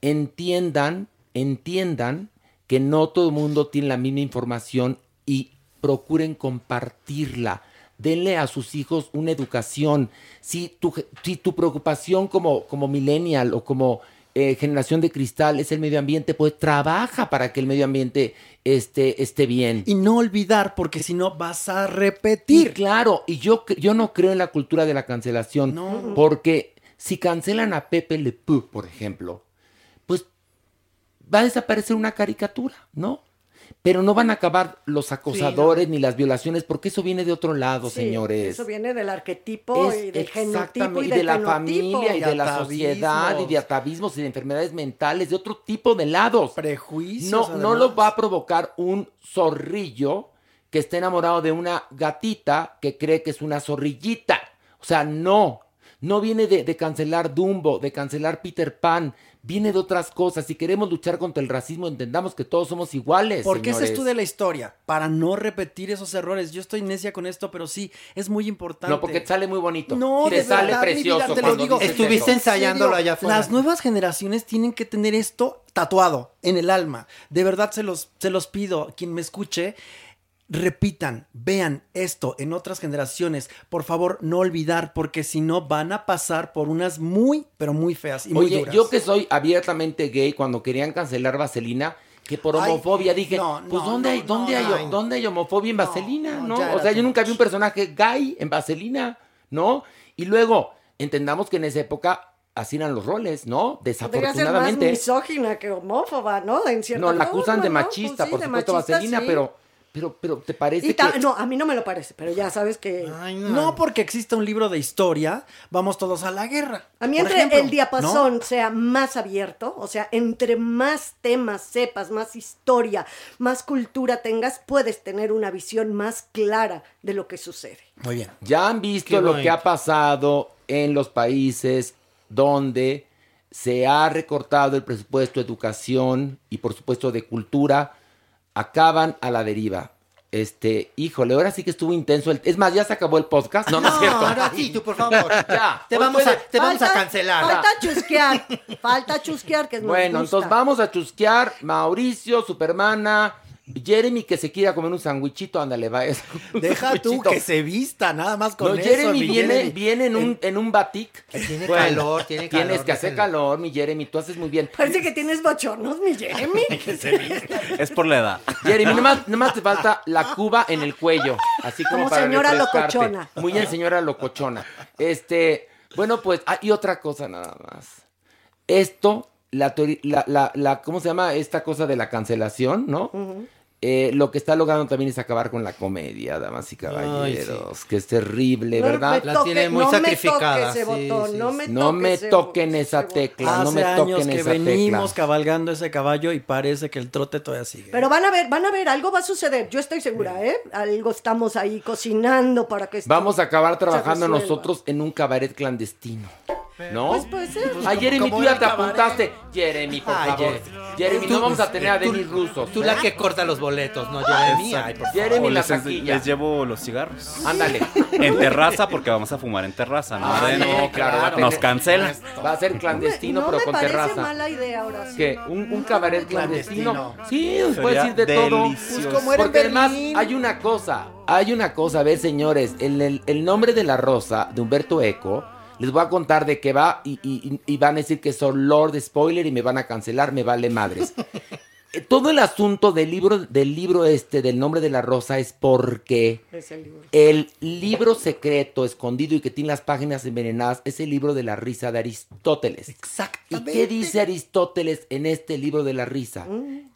entiendan, entiendan que no todo el mundo tiene la misma información y procuren compartirla. Denle a sus hijos una educación. Si tu, si tu preocupación como, como millennial o como eh, generación de cristal es el medio ambiente, pues trabaja para que el medio ambiente esté, esté bien. Y no olvidar, porque si no vas a Y repetir. claro, y yo, yo no creo en la cultura de la cancelación. No. Porque si cancelan a Pepe Le Pew, por ejemplo, pues va a desaparecer una caricatura, ¿no? Pero no van a acabar los acosadores ni las violaciones, porque eso viene de otro lado, Sí, señores. Eso viene del arquetipo Es y del genotipo exactamente, y, y de la familia y de la sociedad y de atavismos y de enfermedades mentales, de otro tipo de lados. Prejuicios. No, no lo va a provocar un zorrillo que esté enamorado de una gatita que cree que es una zorrillita. O sea, no. No viene de, de cancelar Dumbo, de cancelar Peter Pan. Viene de otras cosas. Si queremos luchar contra el racismo, entendamos que todos somos iguales. Porque señores. estudia la historia, para no repetir esos errores. Yo estoy necia con esto, pero sí, es muy importante. No, porque sale muy bonito. No, te de sale verdad, precioso. vida, te lo digo. Estuviste eso. ensayándolo allá afuera. Las nuevas generaciones tienen que tener esto tatuado en el alma. De verdad se los, se los pido, quien me escuche, repitan, vean esto en otras generaciones. Por favor, no olvidar, porque si no van a pasar por unas muy, pero muy feas y muy Oye, duras. yo que soy abiertamente gay, cuando querían cancelar Vaselina, que por Ay, homofobia dije, no, pues no, ¿dónde, no, hay, ¿dónde, no, hay. ¿dónde hay homofobia en Vaselina? no, o sea, yo nunca vi un personaje gay en Vaselina, ¿no? Y luego, entendamos que en esa época así eran los roles, ¿no? Podría ser más Desafortunadamente. misógina que homófoba, ¿no? En No, la acusan de ¿no? machista, Pues por de supuesto, machista, Vaselina, sí. pero, pero, pero ¿te parece ta- que...? No, a mí no me lo parece, pero ya sabes que... No porque exista un libro de historia, vamos todos a la guerra. A mí entre ejemplo, el diapasón sea más abierto, o sea, entre más temas sepas, más historia, más cultura tengas, puedes tener una visión más clara de lo que sucede. ¿no? Muy bien. Ya han visto Qué lo bonito. que ha pasado en los países donde se ha recortado el presupuesto de educación y por supuesto de cultura, acaban a la deriva. Este, híjole, ahora sí que estuvo intenso. El, es más, ya se acabó el podcast. No, no, es cierto. ahora sí, tú, por favor. Ya, Te vamos, a, te vamos a cancelar. Falta chusquear, falta chusquear que es Bueno, entonces vamos a chusquear. Mauricio, Supermana, Jeremy que se quiera comer un sandwichito, ándale, va. Deja tú que se vista, nada más con No, eso. Jeremy mi viene, Jeremy. viene en un, en un batik. Tiene Bueno, calor, tiene calor. Tienes que hacer calor, mi Jeremy, tú haces muy bien. Parece que tienes bochornos, mi Jeremy. Es por la edad. Jeremy, nomás, nomás te falta la cuba en el cuello. Así como, Como para señora locochona. Muy bien, señora locochona. Este, bueno, pues, ah, y otra cosa nada más. Esto, la, teoría- la, la, la- ¿cómo se llama? Esta cosa de la cancelación, ¿no? Eh, lo que está logrando también es acabar con la comedia, damas y caballeros, que es terrible, No ¿verdad? La toque- tiene muy no me sacrificada, toque ese sí, botón, sí, no me No toque me ese toquen esa tecla, no me años toquen que esa venimos tecla. cabalgando ese caballo y parece que el trote todavía sigue. Pero van a ver, van a ver, algo va a suceder. Yo estoy segura, ¿eh? Algo estamos ahí cocinando para que Vamos a acabar trabajando nosotros en un cabaret clandestino. ¿No? Pues puede ser. Ay, Jeremy, Como tú ya te apuntaste. Jeremy, por Ay, favor. Jeremy. Jeremy, Tú- no vamos a tener a Denis Rusos. Tú ¿eh? la que corta los boletos, no Jeremy. Ay, por favor. Jeremy la les, taquilla. les llevo los cigarros. Ándale. En terraza, porque vamos a fumar en terraza, ¿no? Ah, no, claro, va a Nos cancelan. Va a ser clandestino, no pero me con parece terraza. mala idea ahora sí. ¿Qué? ¿Un, un cabaret clandestino? Clandestino. Sí, puedes decir de todo. Pues como era Porque además hay una cosa, hay una cosa, a ver señores, el, el- el nombre de la rosa de Humberto Eco, les voy a contar de qué va y, y- y van a decir que son Lord Spoiler y me van a cancelar, me vale madres. Eh, Todo el asunto del libro, del libro este, del nombre de la rosa es porque Es el libro. el libro secreto, escondido y que tiene las páginas envenenadas es el libro de la risa de Aristóteles. ¿Y Exactamente. qué dice Aristóteles en este libro de la risa?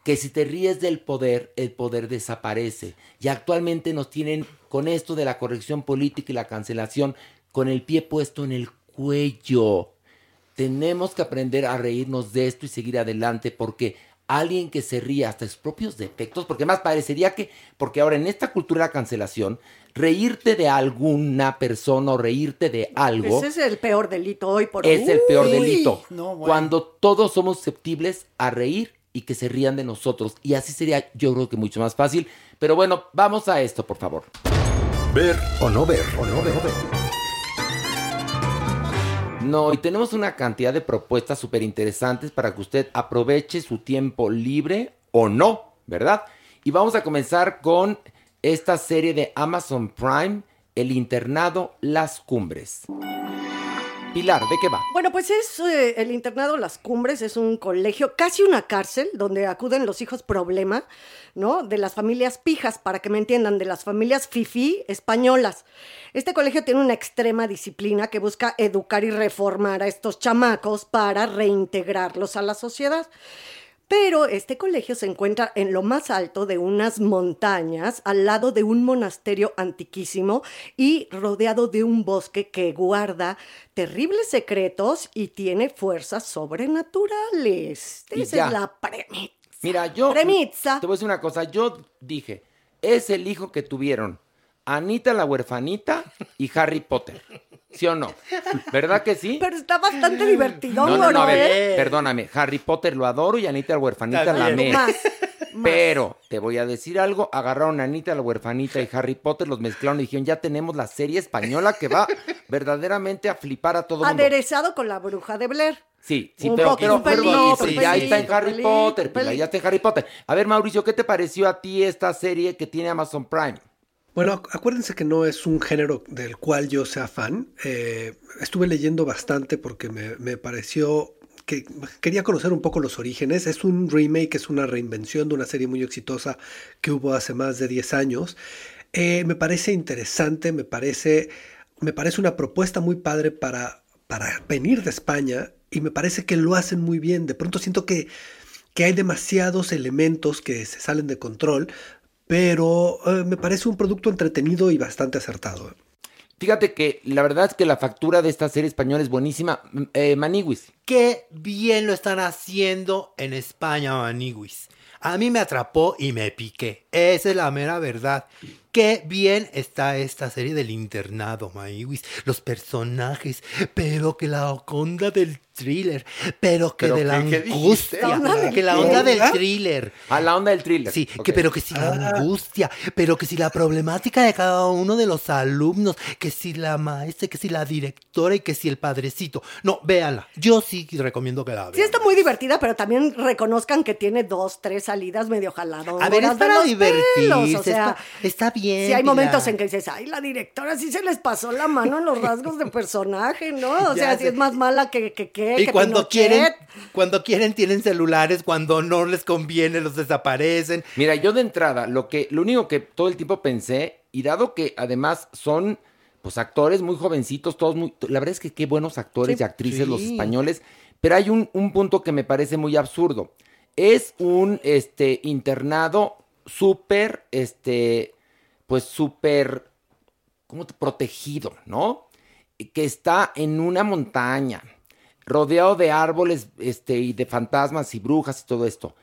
Que si te ríes del poder, el poder desaparece. Y actualmente nos tienen con esto de la corrección política y la cancelación con el pie puesto en el cuello. Tenemos que aprender a reírnos de esto y seguir adelante porque alguien que se ríe hasta sus propios defectos, porque más parecería que, porque ahora en esta cultura de la cancelación, reírte de alguna persona o reírte de algo Ese es el peor delito hoy por hoy. es el peor Uy. delito. no, bueno. Cuando todos somos susceptibles a reír y que se rían de nosotros. Y así sería, yo creo que mucho más fácil. Pero bueno, vamos a esto, por favor. Ver o no ver o no ver. No, y tenemos una cantidad de propuestas súper interesantes para que usted aproveche su tiempo libre o no, ¿verdad? Y vamos a comenzar con esta serie de Amazon Prime, El internado Las Cumbres. Pilar, ¿de qué va? Bueno, pues es eh, el internado Las Cumbres, es un colegio, casi una cárcel, donde acuden los hijos problema, ¿no? De las familias pijas, para que me entiendan, de las familias fifí españolas. Este colegio tiene una extrema disciplina que busca educar y reformar a estos chamacos para reintegrarlos a la sociedad. Pero este colegio se encuentra en lo más alto de unas montañas, al lado de un monasterio antiquísimo y rodeado de un bosque que guarda terribles secretos y tiene fuerzas sobrenaturales. Y Esa ya. es la premisa. Mira, yo. Premisa. Te voy a decir una cosa. Yo dije: es el hijo que tuvieron Anita la huerfanita y Harry Potter. ¿Sí o no? ¿Verdad que sí? Pero está bastante divertido, No, no, no, a ver, ¿eh? perdóname. Harry Potter lo adoro y Anita la huerfanita la amé. Más, Pero te voy a decir algo, agarraron a Anita la huerfanita y Harry Potter, los mezclaron y dijeron, ya tenemos la serie española que va verdaderamente a flipar a todo el mundo. Aderezado con la bruja de Blair. Sí, sí, Un pero, poquito, pero, no, pelito, pero un ya está en Harry Potter, ya está en Harry Potter. A ver, Mauricio, ¿qué te pareció a ti esta serie que tiene Amazon Prime? Bueno, acu- acuérdense que no es un género del cual yo sea fan. Eh, estuve leyendo bastante porque me, me pareció que quería conocer un poco los orígenes. Es un remake, es una reinvención de una serie muy exitosa que hubo hace más de 10 años. Eh, me parece interesante, me parece, me parece una propuesta muy padre para, para venir de España y me parece que lo hacen muy bien. De pronto siento que, que hay demasiados elementos que se salen de control, pero eh, me parece un producto entretenido y bastante acertado. Fíjate que la verdad es que la factura de esta serie española es buenísima. Eh, Qué bien lo están haciendo en España, Maniguis. A mí me atrapó y me piqué. Esa es la mera verdad. Qué bien está esta serie del internado, Maniguis. Los personajes, pero que la onda del thriller, pero que ¿Pero de la angustia, La onda del que la onda del thriller. a la onda del thriller. Sí, que pero que si la angustia, pero que si la problemática de cada uno de los alumnos, que si la maestra, que si la directora y que si el padrecito. No, véanla. Yo sí recomiendo que la vean. Sí está muy divertida, pero también reconozcan que tiene dos, tres salidas medio jaladoras. A ver, es para los divertirse. o sea, está, está bien. Sí, hay momentos en que dices, ay, la directora sí se les pasó la mano en los rasgos de personaje, ¿no? O Ya sea, sí es más mala que, que, que, Y que cuando Pinochet. quieren, cuando quieren tienen celulares, cuando no les conviene los desaparecen. Mira, yo de entrada, lo que, lo único que todo el tiempo pensé, y dado que además son pues actores muy jovencitos, todos muy. La verdad es que qué buenos actores Sí. y actrices los españoles. Pero hay un, un punto que me parece muy absurdo. Es un este internado súper, este, pues súper, ¿cómo te protegido, ¿no? Que está en una montaña, rodeado de árboles, este, y de fantasmas y brujas y todo esto.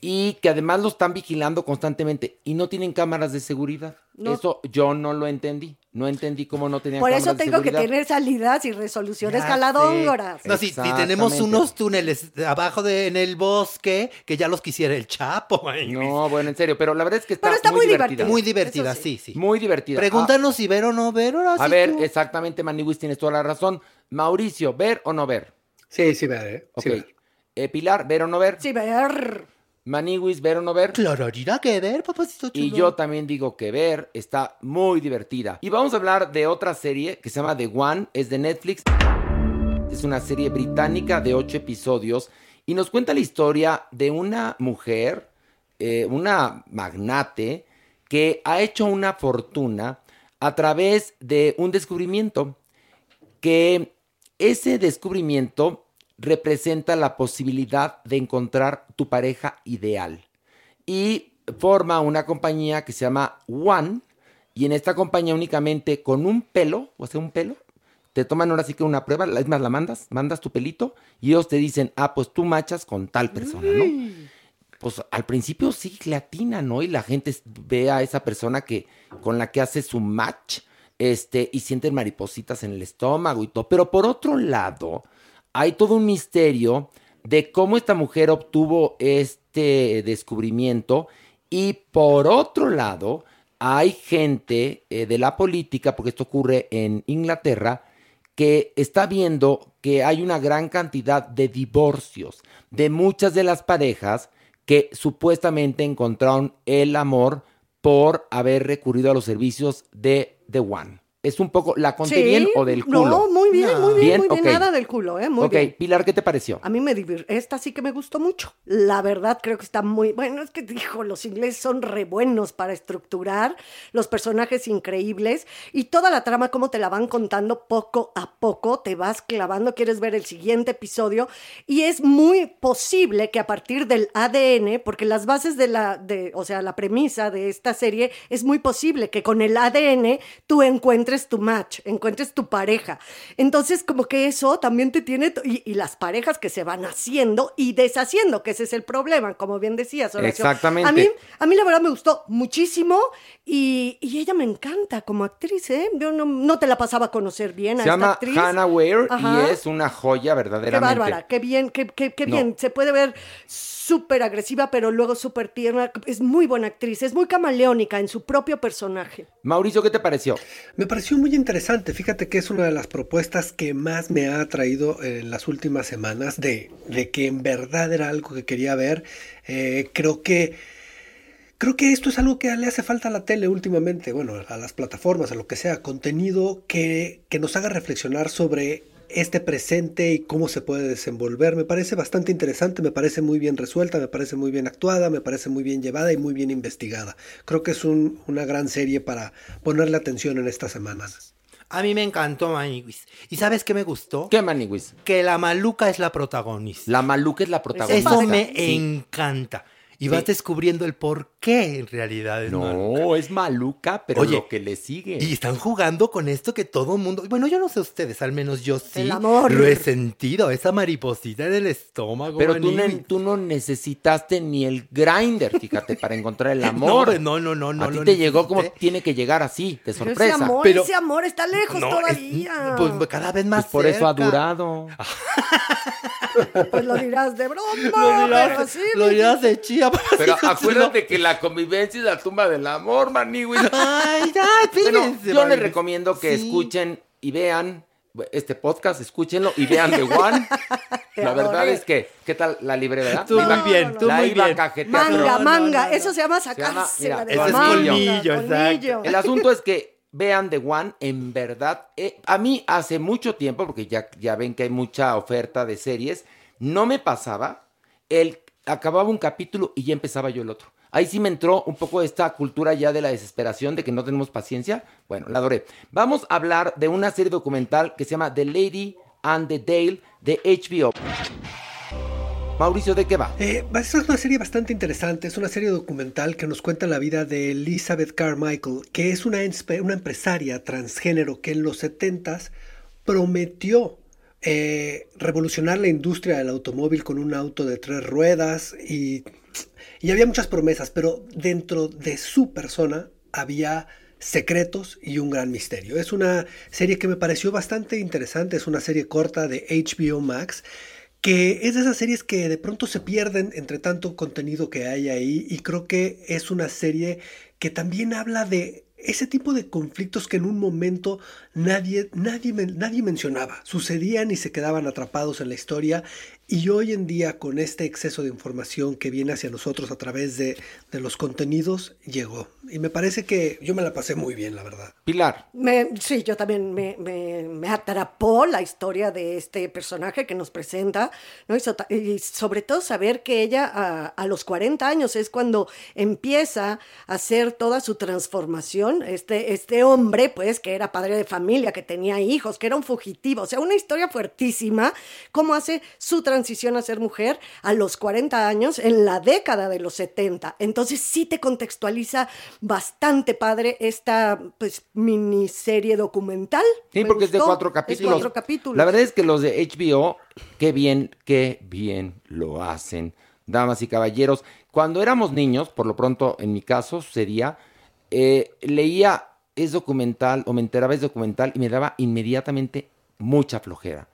Y que además lo están vigilando constantemente y no tienen cámaras de seguridad. No. Eso yo no lo entendí. No entendí cómo no tenían Por eso de tengo que tener salidas y resoluciones caladóngoras. No, si, si tenemos unos túneles de abajo de, en el bosque que ya los quisiera el Chapo. Maniguis. No, bueno, en serio, pero la verdad es que está, Pero está muy divertida. divertida. Muy divertida, sí, sí. Muy divertida. Pregúntanos si ver o no ver. ahora A, a sí ver, tú. exactamente, Maniwis, tienes toda la razón. Mauricio, ¿ver o no ver? Sí, sí, ver, ¿eh? Ok. Sí, ver. Eh, Pilar, ¿ver o no ver? Sí, ver. Maniwis, ¿ver o no ver? Claro, irá que ver, papacito chulo. Y yo también digo que ver está muy divertida. Y vamos a hablar de otra serie que se llama The One, es de Netflix. Es una serie británica de ocho episodios y nos cuenta la historia de una mujer, eh, una magnate, que ha hecho una fortuna a través de un descubrimiento que ese descubrimiento representa la posibilidad de encontrar tu pareja ideal. Y forma una compañía que se llama One. Y en esta compañía únicamente con un pelo, o sea, un pelo, te toman ahora sí que una prueba, es más, la mandas, mandas tu pelito y ellos te dicen, ah, pues tú machas con tal persona, ¿no? Pues al principio sí le atinan, ¿no? Y la gente ve a esa persona que, con la que hace su match, este, y sienten maripositas en el estómago y todo. Pero por otro lado, hay todo un misterio de cómo esta mujer obtuvo este descubrimiento. Y por otro lado, hay gente eh, de la política, porque esto ocurre en Inglaterra, que está viendo que hay una gran cantidad de divorcios de muchas de las parejas que supuestamente encontraron el amor por haber recurrido a los servicios de The One. Es un poco, ¿la conté Sí, bien o del culo? No, muy bien, muy bien, Bien, muy bien. ok. Nada del culo, ¿eh? Muy ok, bien. Pilar, ¿qué te pareció? A mí me divirtió. Esta sí que me gustó mucho. La verdad, creo que está muy. Bueno, es que dijo, los ingleses son re buenos para estructurar, los personajes increíbles y toda la trama, como te la van contando poco a poco, te vas clavando, quieres ver el siguiente episodio. Y es muy posible que a partir del ADN, porque las bases de la. De, o sea, la premisa de esta serie, es muy posible que con el ADN tú encuentres tu match, encuentres tu pareja. Entonces, como que eso también te tiene, y, y las parejas que se van haciendo y deshaciendo, que ese es el problema, como bien decías, Horacio. Exactamente. A mí, a mí la verdad me gustó muchísimo y, y ella me encanta como actriz, ¿eh? Yo no, no te la pasaba a conocer bien a Se esta llama actriz. Hannah Ware Ajá. y es una joya Qué verdaderamente. bárbara, qué bien, qué, qué, qué No. bien. Se puede ver súper agresiva, pero luego súper tierna. Es muy buena actriz, es muy camaleónica en su propio personaje. Mauricio, ¿qué te pareció? Me pareció muy interesante. Fíjate que es una de las propuestas que más me ha atraído en las últimas semanas de, de que en verdad era algo que quería ver. Eh, creo que creo que esto es algo que le hace falta a la tele últimamente, bueno, a las plataformas, a lo que sea, contenido que, que nos haga reflexionar sobre este presente y cómo se puede desenvolver. Me parece bastante interesante, me parece muy bien resuelta, me parece muy bien actuada, me parece muy bien llevada y muy bien investigada. Creo que es un- una gran serie para ponerle atención en estas semanas. A mí me encantó Maniwis. ¿Y sabes qué me gustó? ¿Qué, Maniwis? Que la maluca es la protagonista. La maluca es la protagonista. Eso me Sí. encanta. Y vas descubriendo el por qué en realidad es maluca. No, es maluca, pero Oye, lo que le sigue. Y están jugando con esto que todo mundo. Bueno, yo no sé ustedes, al menos yo sí. El amor. Lo he sentido, esa mariposita en el estómago. Pero tú, ne- tú no necesitaste ni el grinder, fíjate, para encontrar el amor. No, no, no, no. A ti te llegó como tiene que llegar así, de Pero sorpresa. ese amor, Pero- ese amor está lejos No, es- todavía. pues cada vez más Pues por eso ha durado. Pues lo dirás de broma, Lo dirás, pero sí. lo dirás de chía. Pero acuérdate que la convivencia es la tumba del amor, Maniwis. Ay, ya, Bueno, fíjense. yo les recomiendo que Sí. escuchen y vean este podcast, escúchenlo y vean The One. Te La verdad es que, ¿qué tal la libre, verdad? Tú muy bien, tú la muy iba bien. cajetear, Manga, manga, no, no. eso se llama llama, sacarse mira, la de ese es colmillo. El asunto es que vean The One, en verdad, eh, a mí hace mucho tiempo, porque ya, ya ven que hay mucha oferta de series, no me pasaba, el, acababa un capítulo y ya empezaba yo el otro. Ahí sí me entró un poco esta cultura ya de la desesperación, de que no tenemos paciencia. Bueno, la adoré. Vamos a hablar de una serie documental que se llama The Lady and the Dale de HBO. Mauricio, ¿de qué va? Eh, es una serie bastante interesante, es una serie documental que nos cuenta la vida de Elizabeth Carmichael, que es una, una empresaria transgénero que en los 70s prometió eh, revolucionar la industria del automóvil con un auto de tres ruedas y, y había muchas promesas, pero dentro de su persona había secretos y un gran misterio. Es una serie que me pareció bastante interesante, es una serie corta de HBO Max que es de esas series que de pronto se pierden entre tanto contenido que hay ahí y creo que es una serie que también habla de ese tipo de conflictos que en un momento nadie, nadie, nadie mencionaba, sucedían y se quedaban atrapados en la historia y hoy en día con este exceso de información que viene hacia nosotros a través de, de los contenidos, llegó. Y me parece que yo me la pasé muy bien, la verdad. Pilar. Me- sí, yo también me, me- me atrapó la historia de este personaje que nos presenta, ¿no? Y, so- y sobre todo saber que ella a, a los 40 años es cuando empieza a hacer toda su transformación. Este, este hombre, pues, que era padre de familia, que tenía hijos, que era un fugitivo, o sea, una historia fuertísima, cómo hace su transición a ser mujer a los 40 años en la década de los 70. Entonces sí te contextualiza bastante padre esta pues miniserie documental. Sí, Me porque es de cuatro capítulos. cuatro capítulos. La verdad es que los de HBO, qué bien, qué bien lo hacen. Damas y caballeros, cuando éramos niños, por lo pronto en mi caso sucedía, eh, leía es documental o me enteraba es documental y me daba inmediatamente mucha flojera.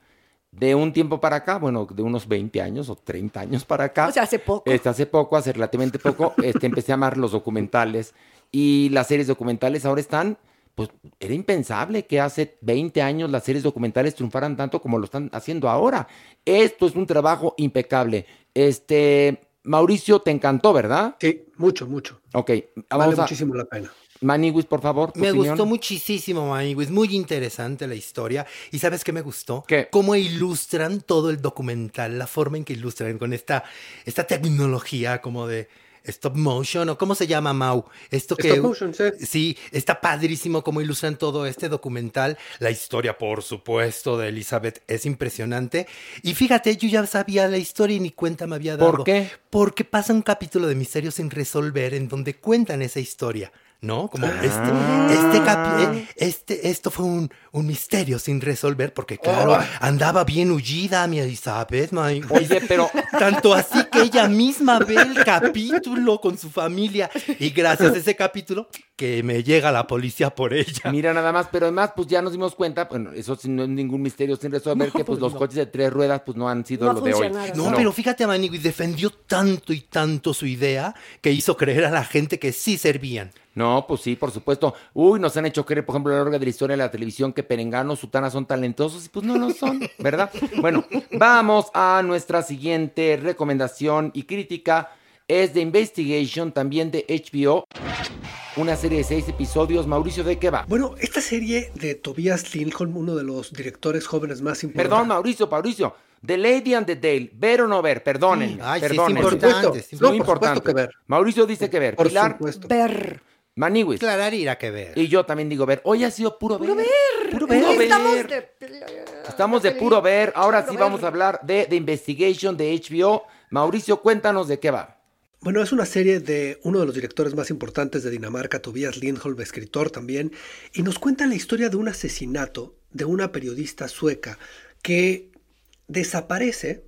De un tiempo para acá, bueno, de unos 20 años o 30 años para acá. O sea, hace poco. Este, hace poco, hace relativamente poco, este, empecé a amar los documentales y las series documentales ahora están, pues era impensable que hace 20 años las series documentales triunfaran tanto como lo están haciendo ahora. Esto es un trabajo impecable. Este, Mauricio, te encantó, ¿verdad? Sí, mucho, mucho. Ok, Vale vamos a... muchísimo la pena. Maniwis, por favor. tu Me opinión. gustó muchísimo, Maniguis. Muy interesante la historia. ¿Y sabes qué me gustó? ¿Qué? Cómo ilustran todo el documental, la forma en que ilustran con esta, esta tecnología como de stop motion o cómo se llama, Mau. Esto que Stop motion, sí. Sí, está padrísimo cómo ilustran todo este documental. La historia, por supuesto, de Elizabeth es impresionante. Y fíjate, yo ya sabía la historia y ni cuenta me había dado. ¿Por qué? Porque pasa un capítulo de Misterios sin resolver en donde cuentan esa historia. ¿No? Como Ah. este, este, eh, este, esto fue un, un misterio sin resolver, porque claro, Oh. andaba bien hullida mi Elizabeth, my- Oye, pero tanto así que ella misma ve el capítulo con su familia y gracias a ese capítulo que me llega la policía por ella. Mira nada más, pero además pues ya nos dimos cuenta, bueno, eso sí no es ningún misterio sin resolver, No, que pues los no. coches de tres ruedas pues no han sido No lo de hoy. No, pero fíjate, Manigui, defendió tanto y tanto su idea que hizo creer a la gente que sí servían. No, pues sí, por supuesto. Uy, nos han hecho creer, por ejemplo, a lo largo de la historia de la televisión que Perengano, Sutana son talentosos y pues no lo son, ¿verdad? Bueno, vamos a nuestra siguiente recomendación y crítica. Es de Investigation, también de HBO. Una serie de seis episodios. Mauricio, ¿de qué va? Bueno, esta serie de Tobias Lindholm, uno de los directores jóvenes más importantes. Perdón, Mauricio, Mauricio. The Lady and the Dale. ¿Ver o no ver? Perdónenme. Ay, sí, es perdónenme. importante, Es no, muy por supuesto importante. que ver. Mauricio dice que ver. Por Pilar, supuesto. Ver. Maniwis. Claro, irá que ver. Y yo también digo ver. Hoy ha sido puro, Puro ver. ver. Puro, Ver. puro ver. Estamos de... Estamos de puro ver. Ahora Puro sí ver. vamos a hablar de The Investigation de HBO. Mauricio, cuéntanos de qué va. Bueno, es una serie de uno de los directores más importantes de Dinamarca, Tobias Lindholm, escritor también, y nos cuenta la historia de un asesinato de una periodista sueca que desaparece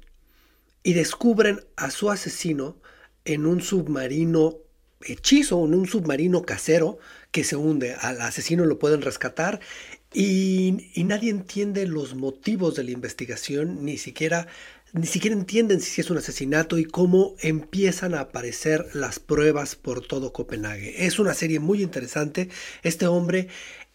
y descubren a su asesino en un submarino hechizo, en un submarino casero que se hunde. Al asesino lo pueden rescatar y, y nadie entiende los motivos de la investigación, ni siquiera, ni siquiera entienden si es un asesinato y cómo empiezan a aparecer las pruebas por todo Copenhague. Es una serie muy interesante. Este hombre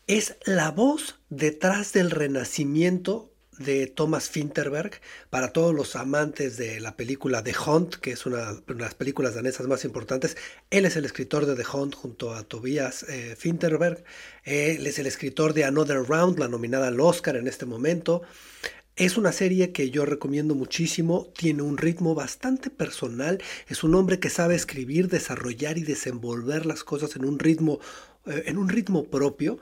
es la voz detrás del renacimiento de Thomas Finterberg para todos los amantes de la película The Hunt, que es una, de las películas danesas más importantes. Él es el escritor de The Hunt junto a Tobias eh, Finterberg. Él es el escritor de Another Round, la nominada al Oscar en este momento. Es una serie que yo recomiendo muchísimo, tiene un ritmo bastante personal, es un hombre que sabe escribir, desarrollar y desenvolver las cosas en un ritmo, eh, en un ritmo propio,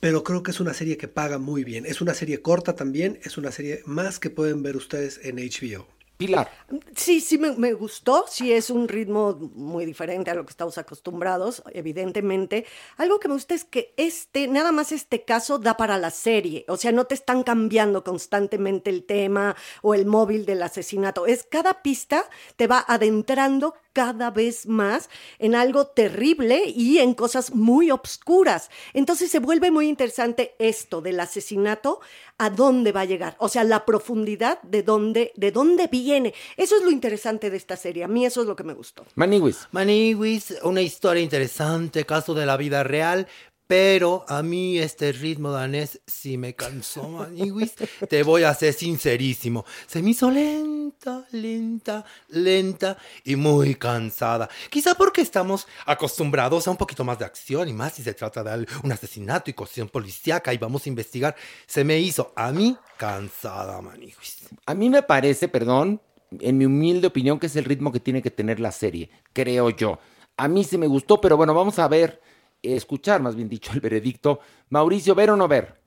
pero creo que es una serie que paga muy bien. Es una serie corta también, es una serie más que pueden ver ustedes en HBO. Pilar. Sí, sí me, me gustó, sí es un ritmo muy diferente a lo que estamos acostumbrados, evidentemente. Algo que me gusta es que este, nada más este caso da para la serie, o sea, no te están cambiando constantemente el tema o el móvil del asesinato, es cada pista te va adentrando cada vez más en algo terrible y en cosas muy obscuras. Entonces se vuelve muy interesante esto del asesinato, a dónde va a llegar, o sea, la profundidad de dónde, de dónde viene. Eso es lo interesante de esta serie. A mí eso es lo que me gustó. Maniwis. Maniwis, una historia interesante, caso de la vida real. Pero a mí este ritmo danés sí me cansó, Maniwis. Te voy a ser sincerísimo. Se me hizo lenta, lenta, lenta y muy cansada. Quizá porque estamos acostumbrados a un poquito más de acción y más si se trata de un asesinato y cuestión policíaca y vamos a investigar. Se me hizo a mí cansada, Maniwis. A mí me parece, perdón, en mi humilde opinión, que es el ritmo que tiene que tener la serie, creo yo. A mí sí me gustó, pero bueno, vamos a ver escuchar, más bien dicho, el veredicto. Mauricio, ¿ver o no ver?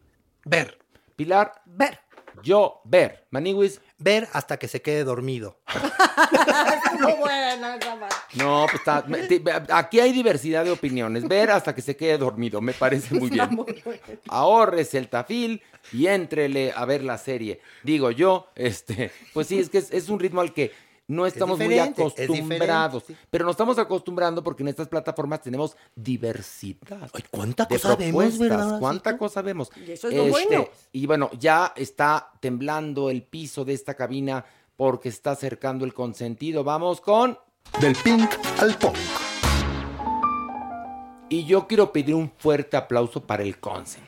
Ver. Pilar. Ver. Yo, ver. Maniwis. Ver hasta que se quede dormido. no, buena, no, pues está, aquí hay diversidad de opiniones. Ver hasta que se quede dormido, me parece muy bien. Ahorres el tafil y éntrele a ver la serie. Digo yo, este, pues sí, es que es, es un ritmo al que no estamos muy acostumbrados. Pero nos estamos acostumbrando porque en estas plataformas tenemos diversidad. Ay, ¿Cuánta cosa vemos, verdad? ¿Cuánta cosa vemos? Y eso es lo bueno. Este, y bueno, ya está temblando el piso de esta cabina porque está acercando el consentido. Vamos con... Del pink al punk. Y yo quiero pedir un fuerte aplauso para el consent.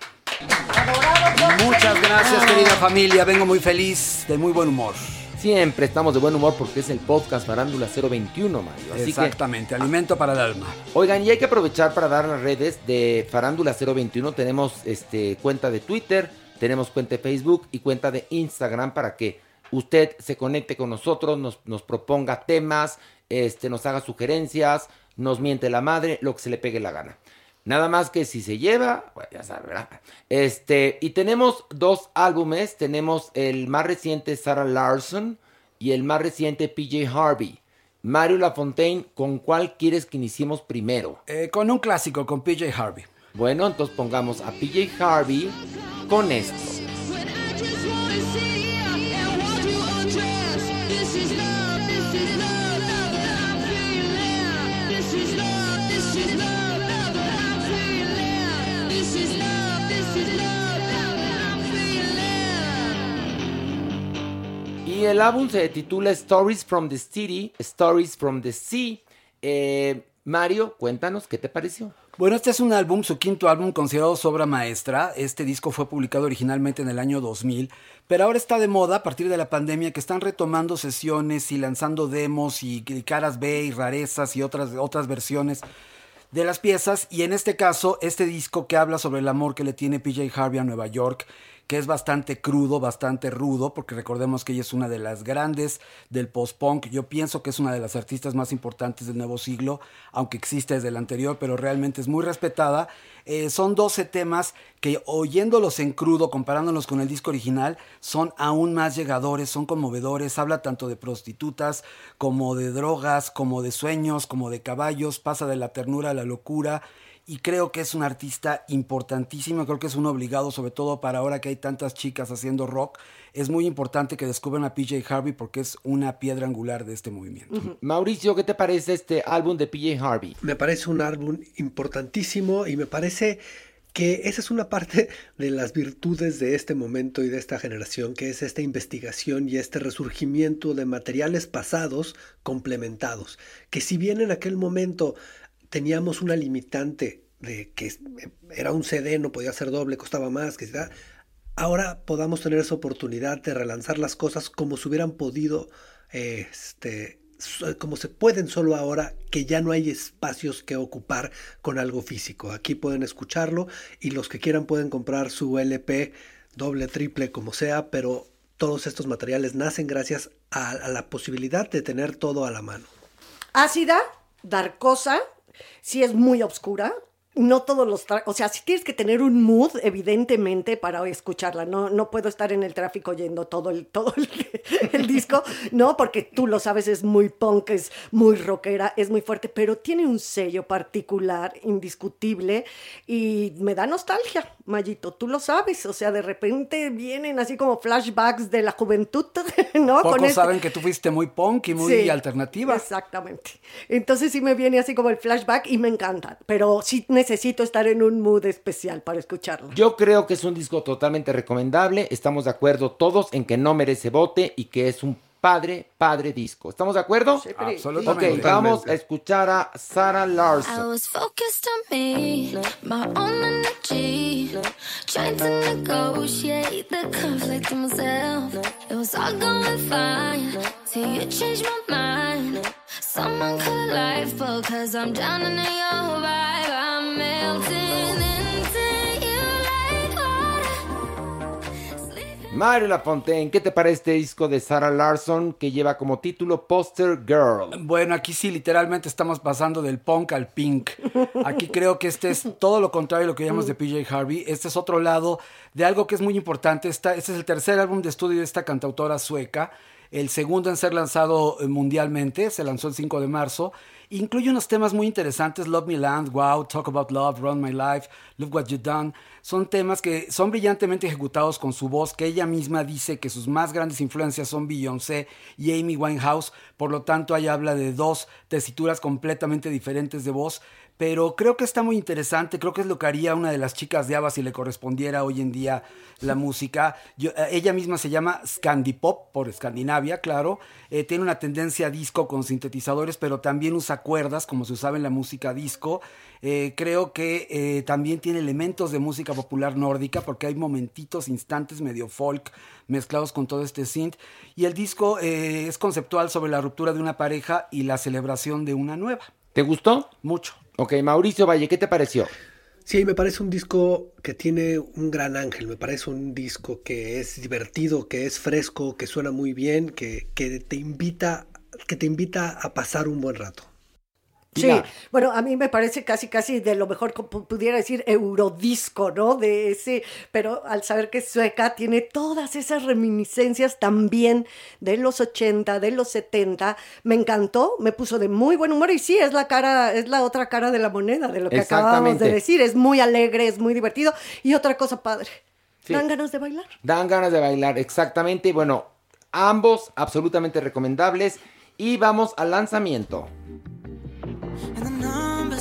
Muchas gracias, querida familia. Vengo muy feliz, de muy buen humor. Siempre estamos de buen humor porque es el podcast Farándula 021, Mario. Así Exactamente, alimento para el alma. Oigan, y hay que aprovechar para dar las redes de Farándula 021. Tenemos este, cuenta de Twitter, tenemos cuenta de Facebook y cuenta de Instagram para que usted se conecte con nosotros, nos, nos proponga temas, este, nos haga sugerencias, nos miente la madre, lo que se le pegue la gana. Nada más que si se lleva, pues ya sabe, ¿verdad? Este, y tenemos dos álbumes, tenemos el más reciente Sarah Larson y el más reciente PJ Harvey. Mario Lafontaine, ¿con cuál quieres que iniciemos primero? Eh, con un clásico, con PJ Harvey. Bueno, entonces pongamos a PJ Harvey con esto. Y el álbum se titula Stories from the City, Stories from the Sea. Eh, Mario, cuéntanos, ¿qué te pareció? Bueno, este es un álbum, su quinto álbum considerado su obra maestra. Este disco fue publicado originalmente en el año 2000, pero ahora está de moda a partir de la pandemia que están retomando sesiones y lanzando demos y, y caras B y rarezas y otras, otras versiones de las piezas. Y en este caso, este disco que habla sobre el amor que le tiene PJ Harvey a Nueva York que es bastante crudo, bastante rudo, porque recordemos que ella es una de las grandes del post-punk. Yo pienso que es una de las artistas más importantes del nuevo siglo, aunque existe desde el anterior, pero realmente es muy respetada. Eh, son 12 temas que oyéndolos en crudo, comparándolos con el disco original, son aún más llegadores, son conmovedores. Habla tanto de prostitutas como de drogas, como de sueños, como de caballos, pasa de la ternura a la locura y creo que es un artista importantísimo, creo que es un obligado, sobre todo para ahora que hay tantas chicas haciendo rock, es muy importante que descubran a PJ Harvey porque es una piedra angular de este movimiento. Mauricio, ¿qué te parece este álbum de PJ Harvey? Me parece un álbum importantísimo y me parece que esa es una parte de las virtudes de este momento y de esta generación, que es esta investigación y este resurgimiento de materiales pasados complementados, que si bien en aquel momento teníamos una limitante de que era un CD, no podía ser doble, costaba más, que ahora podamos tener esa oportunidad de relanzar las cosas como se hubieran podido, este, como se pueden solo ahora, que ya no hay espacios que ocupar con algo físico. Aquí pueden escucharlo y los que quieran pueden comprar su LP doble, triple, como sea, pero todos estos materiales nacen gracias a, a la posibilidad de tener todo a la mano. Ácida, dar cosa, sí es muy oscura, no todos los o sea, sí tienes que tener un mood evidentemente para escucharla. No, no puedo estar en el tráfico oyendo todo el todo el, el disco, no, porque tú lo sabes es muy punk, es muy rockera, es muy fuerte, pero tiene un sello particular, indiscutible y me da nostalgia, Mayito, tú lo sabes, o sea, de repente vienen así como flashbacks de la juventud, ¿no? Pocos este- saben que tú fuiste muy punk y muy Sí, alternativa. Exactamente. Entonces sí me viene así como el flashback y me encanta, pero sí necesito estar en un mood especial para escucharlo. Yo creo que es un disco totalmente recomendable. Estamos de acuerdo todos en que no merece bote y que es un padre, padre disco. ¿Estamos de acuerdo? Absolutamente. Ok, vamos a escuchar a Sarah I Larson. was focused on me, my own energy, trying to negotiate the conflict in myself. It was all going fine till you changed my mind. Someone cut life, because I'm drowning in your vibe. I'm melting Mario Lafontaine, ¿qué te parece este disco de Sarah Larson que lleva como título Poster Girl? Bueno, aquí sí literalmente estamos pasando del punk al pink. Aquí creo que este es todo lo contrario de lo que llamamos de PJ Harvey. Este es otro lado de algo que es muy importante. Este es el tercer álbum de estudio de esta cantautora sueca. El segundo en ser lanzado eh, mundialmente, se lanzó el 5 de marzo. Incluye unos temas muy interesantes, Love Me Land, Wow, Talk About Love, Run My Life, Look What You've Done. Son temas que son brillantemente ejecutados con su voz, que ella misma dice que sus más grandes influencias son Beyoncé y Amy Winehouse. Por lo tanto, ahí habla de dos tesituras completamente diferentes de voz. Pero creo que está muy interesante, creo que es lo que haría una de las chicas de ABBA si le correspondiera hoy en día la música. Yo- eh, ella misma se llama Scandipop, por Escandinavia, claro. Eh, tiene una tendencia a disco con sintetizadores, pero también usa cuerdas, como se usaba en la música disco. Eh, creo que eh, también tiene elementos de música popular nórdica, porque hay momentitos, instantes medio folk mezclados con todo este synth. Y el disco es conceptual sobre la ruptura de una pareja y la celebración de una nueva. ¿Te gustó? Mucho. Ok, Mauricio Valle, ¿qué te pareció? Sí, me parece un disco que tiene un gran ángel, me parece un disco que es divertido, que es fresco, que suena muy bien, que, que te invita, que te invita a pasar un buen rato. Sí, bueno, a mí me parece casi, casi de lo mejor que pu- pudiera decir eurodisco, ¿no? De ese, pero al saber que sueca tiene todas esas reminiscencias también de los 80, de los 70. Me encantó, me puso de muy buen humor y sí, es la cara, es la otra cara de la moneda de lo que acabamos de decir. Es muy alegre, es muy divertido y otra cosa padre. Sí. Dan ganas de bailar. Dan ganas de bailar, exactamente. Y bueno, ambos absolutamente recomendables. Y vamos al lanzamiento.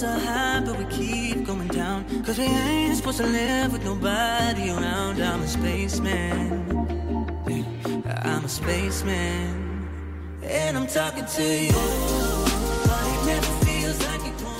The are high, but we keep going down. Cause we ain't supposed to live with nobody around. I'm a spaceman. I'm a spaceman. And I'm talking to you.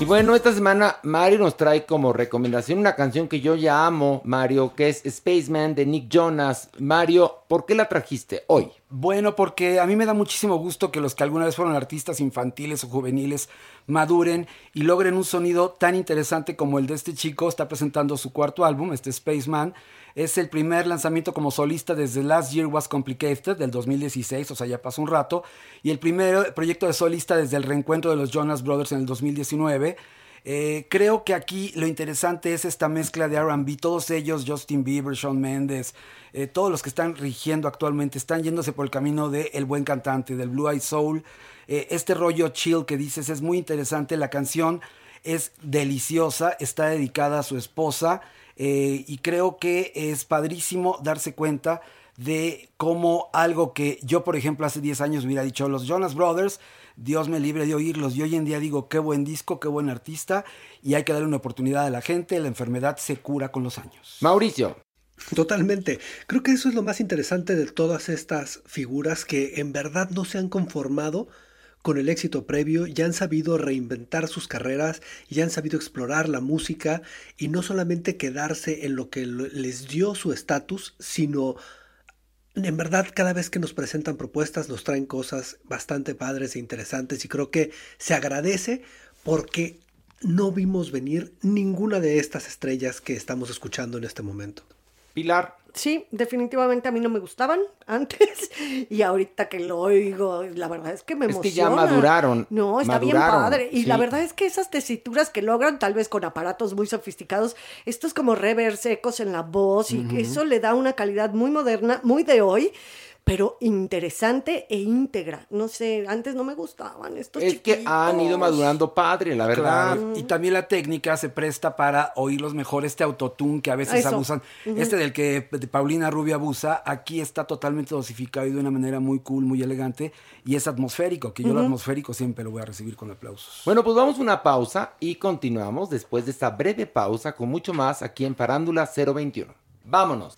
Y bueno, esta semana Mario nos trae como recomendación una canción que yo ya amo, Mario, que es Spaceman de Nick Jonas. Mario, ¿por qué la trajiste hoy? Bueno, porque a mí me da muchísimo gusto que los que alguna vez fueron artistas infantiles o juveniles maduren y logren un sonido tan interesante como el de este chico. Está presentando su cuarto álbum, este Spaceman. Es el primer lanzamiento como solista desde Last Year Was Complicated del 2016, o sea, ya pasó un rato. Y el primer proyecto de solista desde el reencuentro de los Jonas Brothers en el 2019. Eh, creo que aquí lo interesante es esta mezcla de RB, todos ellos, Justin Bieber, Shawn Mendes, eh, todos los que están rigiendo actualmente, están yéndose por el camino del el buen cantante, del Blue Eyed Soul. Eh, este rollo chill que dices es muy interesante, la canción es deliciosa, está dedicada a su esposa eh, y creo que es padrísimo darse cuenta de cómo algo que yo, por ejemplo, hace 10 años hubiera dicho, los Jonas Brothers, Dios me libre de oírlos. Y hoy en día digo, qué buen disco, qué buen artista, y hay que darle una oportunidad a la gente. La enfermedad se cura con los años. Mauricio. Totalmente. Creo que eso es lo más interesante de todas estas figuras que en verdad no se han conformado con el éxito previo, ya han sabido reinventar sus carreras, ya han sabido explorar la música y no solamente quedarse en lo que les dio su estatus, sino en verdad cada vez que nos presentan propuestas nos traen cosas bastante padres e interesantes y creo que se agradece porque no vimos venir ninguna de estas estrellas que estamos escuchando en este momento. Pilar. Sí, definitivamente a mí no me gustaban antes y ahorita que lo oigo, la verdad es que me Es emociona. que ya maduraron, No, está maduraron, bien padre. Y sí. la verdad es que esas tesituras que logran, tal vez con aparatos muy sofisticados, estos como reverse, ecos en la voz, y eso le da una calidad muy moderna, muy de hoy, pero interesante e íntegra. No sé, antes no me gustaban estos Es que han ido chiquitos. madurando padre, la verdad. Claro, Y también la técnica se presta para oírlos mejor. Este autotune que a veces Eso. abusan. Este del que Paulina Rubio abusa, aquí está totalmente dosificado y de una manera muy cool, muy elegante. Y es atmosférico, que yo lo atmosférico siempre lo voy a recibir con aplausos. Bueno, pues vamos a una pausa y continuamos después de esta breve pausa con mucho más aquí en Parándula 021. Vámonos.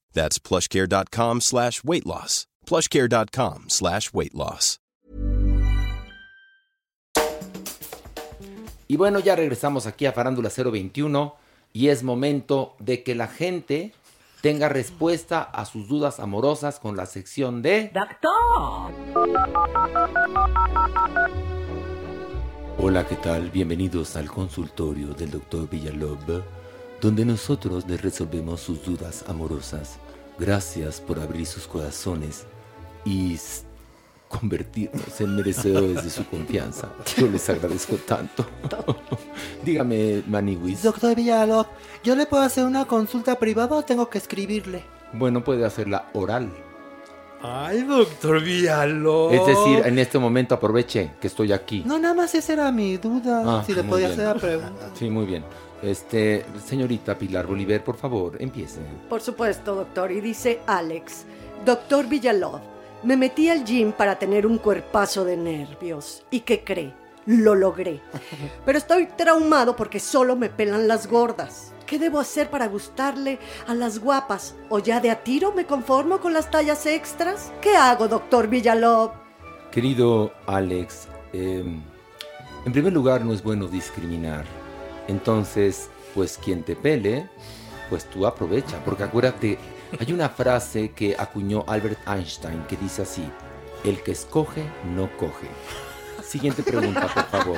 That's plushcare.com slash weight loss. plushcare.com slash weight loss. Y bueno, ya regresamos aquí a Farándula 021 y es momento de que la gente tenga respuesta a sus dudas amorosas con la sección de... ¡Doctor! Hola, ¿qué tal? Bienvenidos al consultorio del Dr. Villalobos, donde nosotros les resolvemos sus dudas amorosas. Gracias por abrir sus corazones y convertirnos en merecedores de su confianza. Yo les agradezco tanto. Dígame, Maniwis. Doctor Villalobos, ¿yo le puedo hacer una consulta privada o tengo que escribirle? Bueno, puede hacerla oral. Ay, doctor Villalobos. Es decir, en este momento aproveche que estoy aquí. No, nada más esa era mi duda. Ah, si le podía bien. hacer la pregunta. Sí, muy bien. Este, señorita Pilar Bolívar, por favor, empiece. Por supuesto, doctor. Y dice Alex, doctor Villalov, me metí al gym para tener un cuerpazo de nervios. ¿Y qué cree? Lo logré. Pero estoy traumado porque solo me pelan las gordas. ¿Qué debo hacer para gustarle a las guapas? ¿O ya de a tiro me conformo con las tallas extras? ¿Qué hago, doctor Villalov? Querido Alex, eh, en primer lugar no es bueno discriminar. Entonces, pues quien te pele, pues tú aprovecha. Porque acuérdate, hay una frase que acuñó Albert Einstein que dice así, el que escoge no coge. Siguiente pregunta, por favor.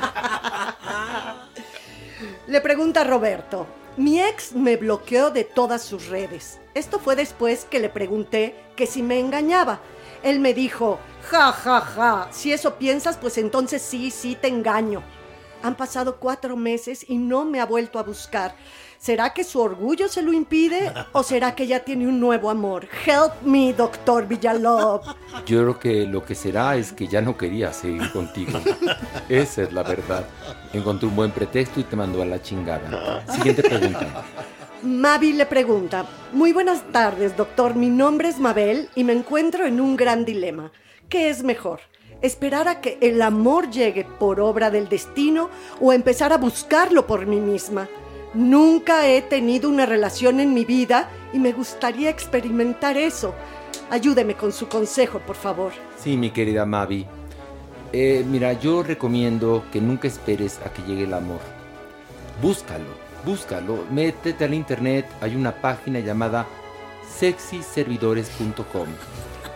Le pregunta Roberto. Mi ex me bloqueó de todas sus redes. Esto fue después que le pregunté que si me engañaba. Él me dijo, ja, ja, ja, si eso piensas, pues entonces sí, sí te engaño. Han pasado cuatro meses y no me ha vuelto a buscar. ¿Será que su orgullo se lo impide o será que ya tiene un nuevo amor? Help me, doctor Villalov. Yo creo que lo que será es que ya no quería seguir contigo. Esa es la verdad. Encontré un buen pretexto y te mandó a la chingada. Siguiente pregunta. Mavi le pregunta, muy buenas tardes, doctor, mi nombre es Mabel y me encuentro en un gran dilema. ¿Qué es mejor? ¿Esperar a que el amor llegue por obra del destino o empezar a buscarlo por mí misma? Nunca he tenido una relación en mi vida y me gustaría experimentar eso. Ayúdeme con su consejo, por favor. Sí, mi querida Mavi. Eh, mira, yo recomiendo que nunca esperes a que llegue el amor. Búscalo. búscalo, métete al internet, hay una página llamada sexyservidores.com.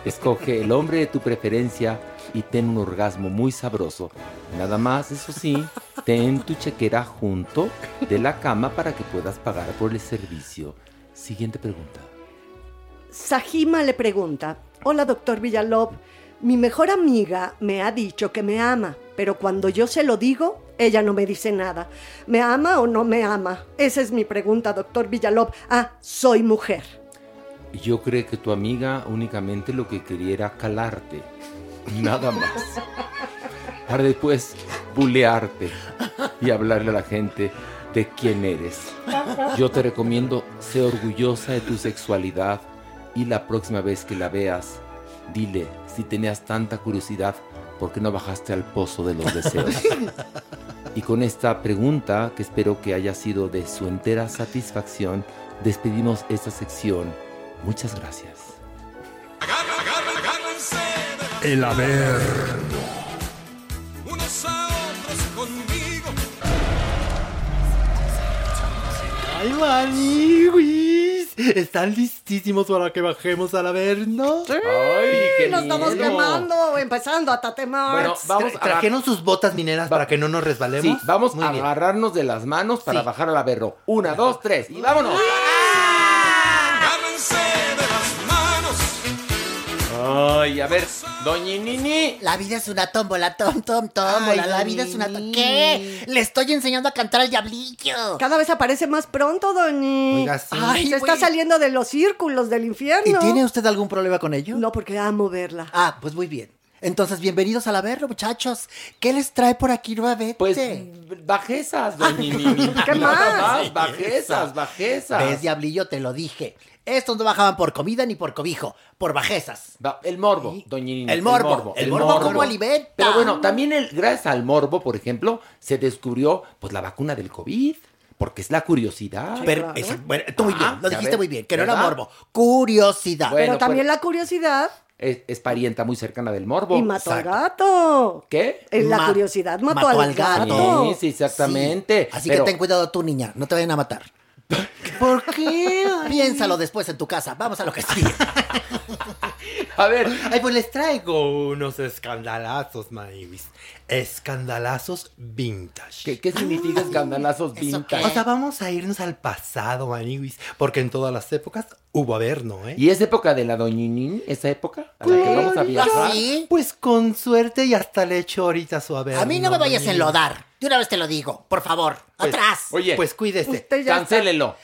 Escoge el hombre de tu preferencia y ten un orgasmo muy sabroso. Nada más, eso sí, ten tu chequera junto de la cama para que puedas pagar por el servicio. Siguiente pregunta. Sajima le pregunta, hola doctor Villalob, mi mejor amiga me ha dicho que me ama, pero cuando yo se lo digo, ella no me dice nada. ¿Me ama o no me ama? Esa es mi pregunta, doctor Villalob. Ah, soy mujer. Yo creo que tu amiga únicamente lo que quería era calarte. Nada más. Para después bulearte y hablarle a la gente de quién eres. Yo te recomiendo ser orgullosa de tu sexualidad y la próxima vez que la veas, dile si tenías tanta curiosidad, ¿por qué no bajaste al pozo de los deseos? Y con esta pregunta, que espero que haya sido de su entera satisfacción, despedimos esta sección. Muchas gracias. El haber. Unos a otros conmigo. ¡Ay, maniwis! ¿Están listísimos para que bajemos al averno? ¡Ay, qué Nos estamos quemando, empezando a tatemar. Bueno, vamos a ¿Trajeron sus botas mineras para que no nos resbalemos? Sí, vamos Muy a bien. agarrarnos de las manos para bajar al aberro. Una, dos, tres y vámonos. Manos. Ay, a ver, doñinini. La vida es una tómbola, tom, tom, tómbola. Ay, la vida es una... to- ¿Qué? Le estoy enseñando a cantar al diablillo. Cada vez aparece más pronto, doñi. Oiga, sí. Ay, se está saliendo de los círculos del infierno. ¿Y tiene usted algún problema con ello? No, porque amo verla. Ah, pues muy bien. Entonces, bienvenidos a la verlo, muchachos. ¿Qué les trae por aquí nuevamente? Pues bajezas, doñinini. ¿Qué Nada más? Bajezas, bajezas. ¿Ves, diablillo? Te lo dije. Estos no bajaban por comida ni por cobijo, por bajezas. Va, El morbo, doñinini. El morbo. El morbo como alimenta. Pero bueno, también el, gracias al morbo, por ejemplo, se descubrió pues la vacuna del COVID. Porque es la curiosidad. Pero esa- bueno, tú muy bien, Ah, lo ya dijiste ves, muy bien, que no era ¿verdad? morbo, curiosidad. Bueno, Pero también pues, la curiosidad es, es parienta muy cercana del morbo. y mató al gato. ¿Qué? Eh, La Ma- curiosidad mató, mató al al gato. gato. Sí, sí, exactamente. Así Pero- que ten cuidado tú, niña, no te vayan a matar. ¿Por qué? Piénsalo después en tu casa. Vamos a lo que sigue. A ver. Ay, pues les traigo unos escandalazos, Maniwis. Escandalazos vintage. ¿Qué, qué significa escandalazos vintage? O sea, vamos a irnos al pasado, Maniwis. Porque en todas las épocas hubo averno, ¿eh? ¿Y es época de la doñinini? ¿Esa época? ¿A la que vamos a viajar? ¿Sí? Pues con suerte y hasta le echo ahorita su averno. A mí no me vayas a enlodar. De una vez te lo digo, por favor. Pues, Atrás. Oye, Pues cuídese. Usted ya está- cancélelo.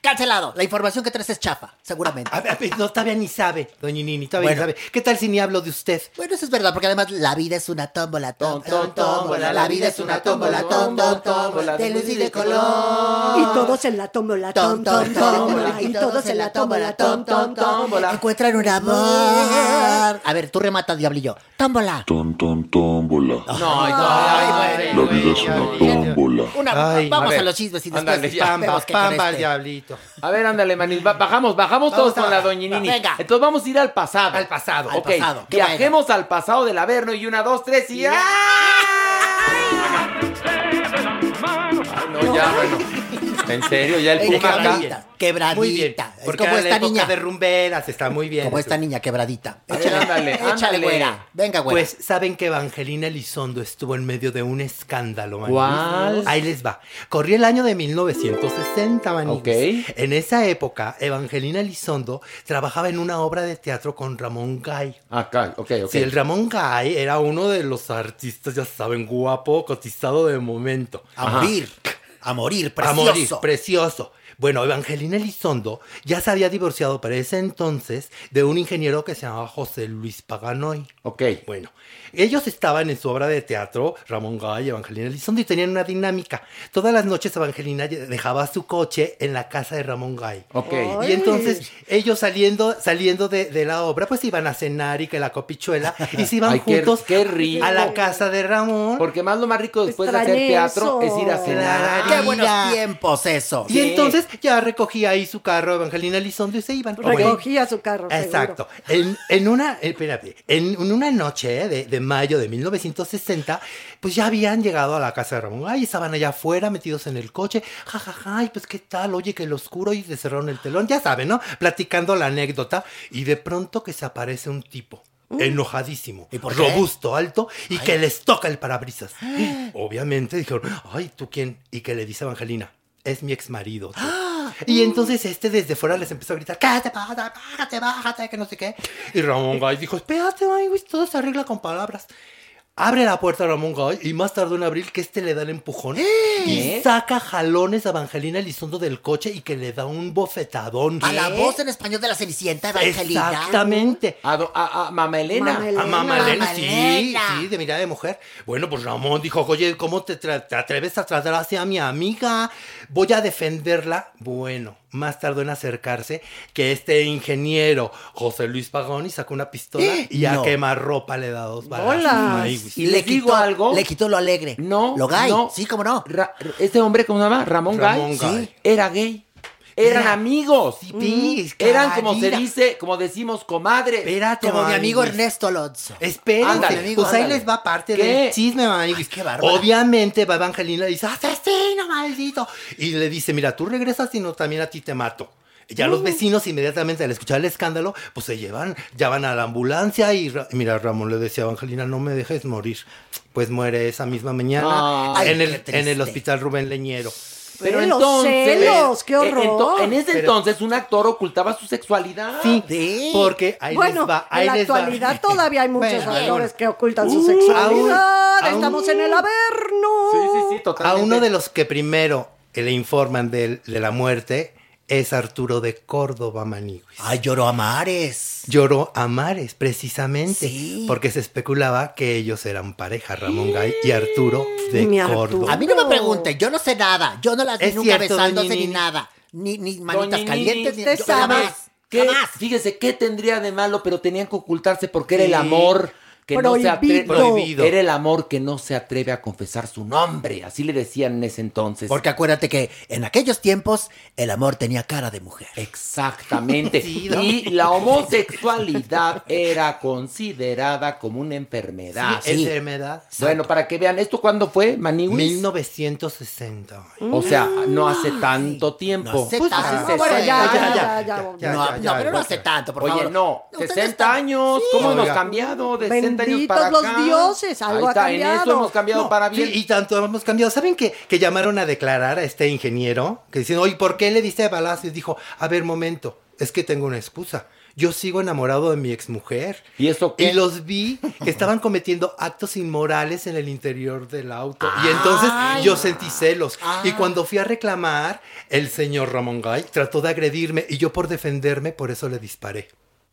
Cancelado. La información que traes es chafa, seguramente. A ver, a no, todavía ni sabe, doña Nini, todavía Bueno. ni sabe. ¿Qué tal si ni hablo de usted? Bueno, eso es verdad, porque además la vida es una tómbola, tom, tom, tómbola. La vida es una tómbola, tom, tom, tómbola. De luz y de color. Y todos en la tómbola, tom, tom, tómbola. Y todos en la tómbola, tom, tom, tómbola. Encuentran un amor. A ver, tú remata, diablillo. Tómbola. Ton, ton, tómbola. No, ay, La vida es una tómbola. Una, Ay, vamos a los chismes y después ándale, ya. Pamba, vemos pamba este. diablito. A ver, ándale, Manil. va- bajamos, bajamos Vamos todos con la doñinini. Venga. Entonces vamos a ir al pasado. Al pasado. Al ok, pasado, viajemos al pasado del Averno y una, dos, tres y... ¡Ay! Ay, no, ya, bueno. En serio, ya el puma acá. quebradita. Muy bien. Es Porque como esta niña. de rumberas, está muy bien. Como esta niña quebradita. A ver, ándale, échale, ándale. güera. Venga, güera. Pues saben que Evangelina Elizondo estuvo en medio de un escándalo, Maniguis? ¿Cuál? Ahí les va. Corría el año de 1960, Maniguis. Ok. En esa época, Evangelina Elizondo trabajaba en una obra de teatro con Ramón Gay. Acá, ok, ok. Sí, el Ramón Gay era uno de los artistas, ya saben, guapo, cotizado de momento. a morir. A morir, A morir, precioso. precioso. Bueno, Evangelina Elizondo ya se había divorciado para ese entonces de un ingeniero que se llamaba José Luis Paganoy. Ok. Bueno, ellos estaban en su obra de teatro, Ramón Gay y Evangelina Elizondo, y tenían una dinámica. Todas las noches Evangelina dejaba su coche en la casa de Ramón Gay. Ok. Ay. Y entonces ellos saliendo, saliendo de, de la obra, pues iban a cenar y que la copichuela, y se iban Ay, juntos qué rico. a la casa de Ramón. Porque más lo más rico después de hacer teatro eso. es ir a cenar. Qué buenos tiempos eso. Y entonces ya recogía ahí su carro Evangelina Elizondo y se iban. Recogía su carro. Exacto. En, en una, eh, espérate, en, en una noche eh, de, de mayo de 1960, pues ya habían llegado a la casa de Ramón. Ay, estaban allá afuera metidos en el coche. Ja, ja, ja, ay, pues qué tal, oye, que el oscuro y se cerraron el telón. Ya saben, ¿no? Platicando la anécdota. Y de pronto que se aparece un tipo. Enojadísimo, por qué? robusto, alto y que les toca el parabrisas. Obviamente dijeron, ay, ¿tú quién? Y que le dice Evangelina, es mi ex marido. Y entonces este desde fuera les empezó a gritar, ¿qué te pasa? Bájate, bájate, que no sé qué. Y Ramón Gay dijo, espérate, ay, güey, todo se arregla con palabras. Abre la puerta a Ramón Gay y más tardó en abrir que este le da el empujón y saca jalones a Evangelina Elizondo del coche y que le da un bofetadón. A la voz en español de la Cenicienta, Evangelina. Exactamente. A, do- a- a Mama Elena. A Mamá Elena, sí, Elena. sí, de mirada de mujer. Bueno, pues Ramón dijo, oye, ¿cómo te, tra- te atreves a tratar así a mi amiga? Voy a defenderla. Bueno, más tardó en acercarse que este ingeniero José Luis Pagoni sacó una pistola y a No. quemarropa le da dos. Hola. Ay. Y le digo algo. Le quitó lo alegre. No. Lo gay. no. Sí, cómo no. Ra- este hombre, ¿cómo se llama? Ramón, Ramón Gay. Gay. Sí. Era gay. Eran Era- amigos. Sí, Eran como se dice, como decimos, comadre. Espérate, Como mi amigo. Ernesto Alonso. Espérense, Ándale, pues ahí ándale. les va parte ¿Qué? del chisme, mami. qué bárbara. Obviamente va Evangelina y dice, asesino, maldito. Y le dice, mira, tú regresas, sino también a ti te mato. Ya los vecinos inmediatamente al escuchar el escándalo, pues se llevan, ya van a la ambulancia y, Ra- y mira, Ramón le decía a Evangelina, no me dejes morir. Pues muere esa misma mañana Ay, en, qué el, en el hospital Rubén Leñero. Pero entonces. celos, qué eh, horror. en ese Pero- entonces, un actor ocultaba su sexualidad. Sí, Sí. porque ahí bueno, les va, ahí en la les va. actualidad todavía hay muchos Bueno, actores que ocultan su sexualidad. aún- Estamos en el averno. Sí, sí, sí, A totalmente. uno de los que primero le informan del- de, la muerte es Arturo de Córdoba Maniguis. Ay, lloró a mares. Lloró a mares, precisamente, Sí. porque se especulaba que ellos eran pareja, Ramón Gay y Arturo de Mi Arturo. Córdoba. A mí no me pregunten, yo no sé nada. Yo no las vi Es nunca cierto, besándose ni nada. Ni, ni manitas calientes, ni yo jamás. ¿Qué? Jamás. Fíjese, ¿qué tendría de malo? Pero tenían que ocultarse porque era el amor que no se atreve. Prohibido. Era el amor que no se atreve a confesar su nombre. Así le decían en ese entonces. Porque acuérdate que en aquellos tiempos el amor tenía cara de mujer. Exactamente. Sí, ¿no? Y la homosexualidad era considerada como una enfermedad. Sí, enfermedad. Bueno, para que vean, ¿esto cuándo fue, Maniwis? 1960. O sea, no hace tanto tiempo. No hace Pues tanto. hace bueno, 60 ya, años. ya, ya, ya, ya. ya, no, no, pero no hace tanto, por Oye, favor. no, Ustedes 60 están- años, ¿cómo hemos cambiado de 60 años Benditos para los acá? dioses, algo Ahí ha está, en eso cambiado. hemos cambiado No, para sí, bien. y tanto hemos cambiado. ¿Saben que, que llamaron a declarar a este ingeniero? Que dicen, oye, ¿por qué le diste balazo? Y dijo, a ver, momento, es que tengo una excusa. Yo sigo enamorado de mi exmujer. ¿Y eso qué? Y los vi que estaban cometiendo actos inmorales en el interior del auto. Y entonces yo sentí celos. Y cuando fui a reclamar, el señor Ramón Gay trató de agredirme y yo por defenderme, por eso le disparé.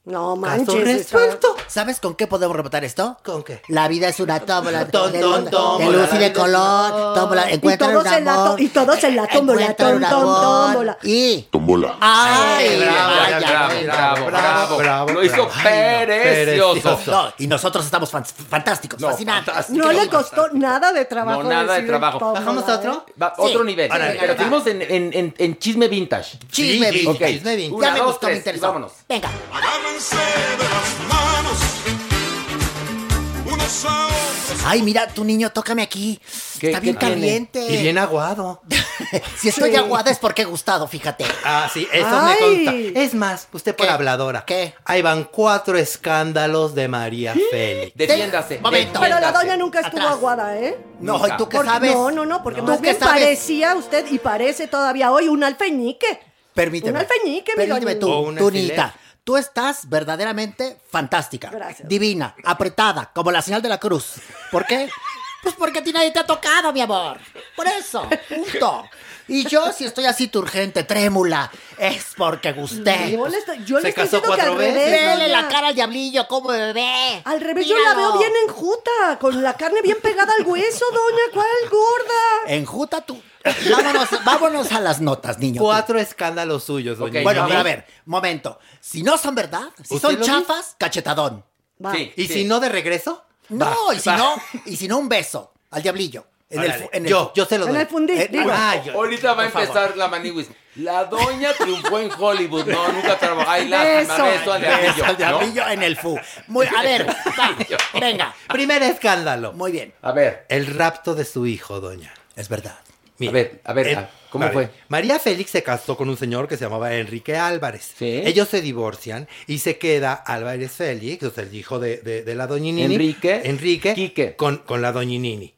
No manches. resuelto. ¿Sabes con qué podemos rebotar esto? ¿Con qué? La vida es una tómbola de, tómbola, de luz y de color. Tómbola, Y encuentran un todos, en la to- y todos en la tómbola, tom, tómbola. Y... Tómbola. ¡Ay! bravo, vaya, bravo, bravo, bravo, bravo, Lo hizo. No, y nosotros estamos fan- fantásticos, No, fascinantes. No le costó nada de trabajo. No, nada de trabajo. tómbola, ¿Bajamos a ¿eh? otro? Va, Sí. Otro nivel. Órale, Pero seguimos en, en, en, en chisme vintage. Chisme vintage. chisme Ya me gustó, me y interesó. vámonos. Venga. Ay, mira, tu niño, tócame aquí. ¿Qué- Está bien qué tiene? caliente. Y bien aguado. si estoy Sí. aguada es porque he gustado, fíjate. Ah, sí, eso Ay. me consta. Es más, usted por ¿Qué? habladora. ¿Qué? Ahí van cuatro escándalos de María Félix. Defiéndase. Momento. Pero la doña nunca estuvo Atrás. aguada, ¿eh? No, Nunca. ¿y tú qué Porque- sabes? No, no, no, porque ¿Tú más bien sabes? parecía usted y parece todavía hoy un alfeñique. Permíteme. Un alfeñique, mi Permíteme doña. tú, O una tú, estás verdaderamente fantástica. Gracias. Divina, apretada, como la señal de la cruz. ¿Por qué? Pues porque a ti nadie te ha tocado, mi amor. Por eso, punto. Y yo, si estoy así turgente, trémula, es porque gusté. Yo le estoy, yo Se le estoy casó diciendo que al cuatro veces. revés. Vele la cara al diablillo, como bebé. Al revés, yo la veo bien enjuta, con la carne bien pegada al hueso, doña. ¿Cuál gorda? Enjuta tú. Vámonos, vámonos a las notas, niño. Cuatro escándalos suyos, doña. Ok, Bueno, a ver, momento. Si no son verdad, si ¿Usted son chafas, cachetadón. Va. Sí, ¿Y sí. si no de regreso? No, Va, y si va. no, y si no un beso al diablillo. En el, en yo, yo se lo En doy. el fundí, Eh, digo. ah, yo- Ahorita va a favor. empezar la maniwis. La doña triunfó en Hollywood. No, nunca trabajó. Ay, lástima, Beso. beso al diablillo. Diablillo en el fu. Muy, a ver, va, venga. Primer escándalo. Muy bien. A ver, El rapto de su hijo, doña. Es verdad. A ver, a ver, el- ah, ¿cómo fue? María Félix se casó con un señor que se llamaba Enrique Álvarez. Sí. Ellos se divorcian y se queda Álvarez Félix, o sea, el hijo de, de- de la doñinini. Enrique. Enrique. Quique. Con, con la doñinini.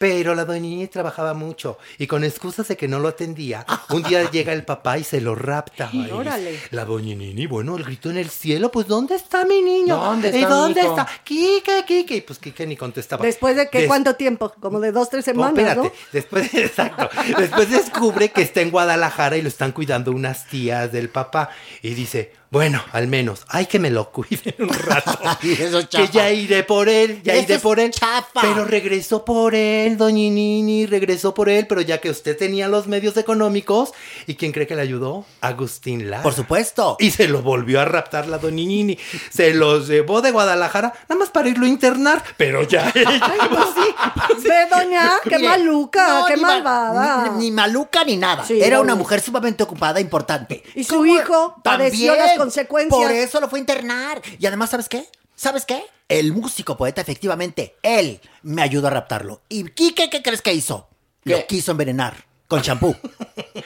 Pero la doñinini trabajaba mucho y con excusas de que no lo atendía, un día llega el papá y se lo rapta. Órale. La doñinini, bueno, el grito en el cielo, pues ¿dónde está mi niño? ¿Dónde ¿Y está mi dónde está? Quique, Quique. Y pues Quique ni contestaba. Después de que, Des- ¿cuánto tiempo? Como de dos, tres semanas, espérate. ¿no? Después, exacto. Después descubre que está en Guadalajara y lo están cuidando unas tías del papá. Y dice, bueno, al menos, hay que me lo cuiden un rato. Eso es que ya iré por él, ya Eso iré por él. chafa. Pero regresó por él, doñinini, regresó por él, pero ya que usted tenía los medios económicos. ¿Y quién cree que le ayudó? Agustín Lara. Por supuesto. Y se lo volvió a raptar la doñinini. Se los llevó de Guadalajara, nada más para irlo a internar. Pero ya ella, pues sí, Ve, doña, qué Mire, maluca, no, qué ni ma- malvada. Ni, ni maluca ni nada. Sí, Era doña. una mujer sumamente ocupada, importante. Y su hijo padeció las consecuencias. Por eso lo fue a internar. Y además, ¿sabes qué? ¿Sabes qué? El músico poeta, efectivamente, él me ayudó a raptarlo. ¿Y Quique qué crees que hizo? ¿Qué? Lo quiso envenenar con champú.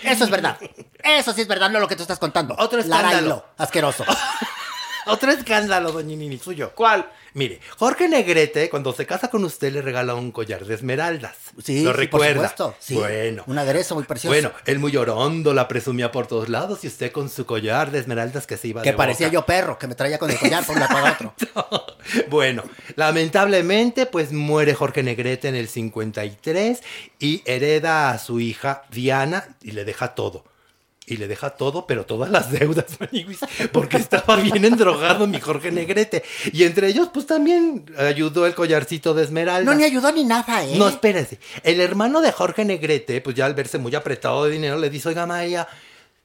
Eso es verdad. Eso sí es verdad, no lo que tú estás contando. Otro escándalo. Larailo, asqueroso. Otro escándalo, doñinini, suyo. ¿Cuál? Mire, Jorge Negrete, cuando se casa con usted, le regala un collar de esmeraldas. Sí, ¿Lo sí, recuerda? por supuesto. Sí. Bueno. Un aderezo muy precioso. Bueno, él muy llorondo la presumía por todos lados y usted con su collar de esmeraldas que se iba que de parecía boca. yo perro, que me traía con el collar por un lado para otro. Bueno, lamentablemente, pues muere Jorge Negrete en el 53 y hereda a su hija Diana y le deja todo. Y le deja todo, pero todas las deudas, porque estaba bien endrogado mi Jorge Negrete. Y entre ellos, pues también ayudó el collarcito de esmeralda. No, ni ayudó ni nada, ¿eh? No, espérese. El hermano de Jorge Negrete, pues ya al verse muy apretado de dinero, le dice, oiga, Maya,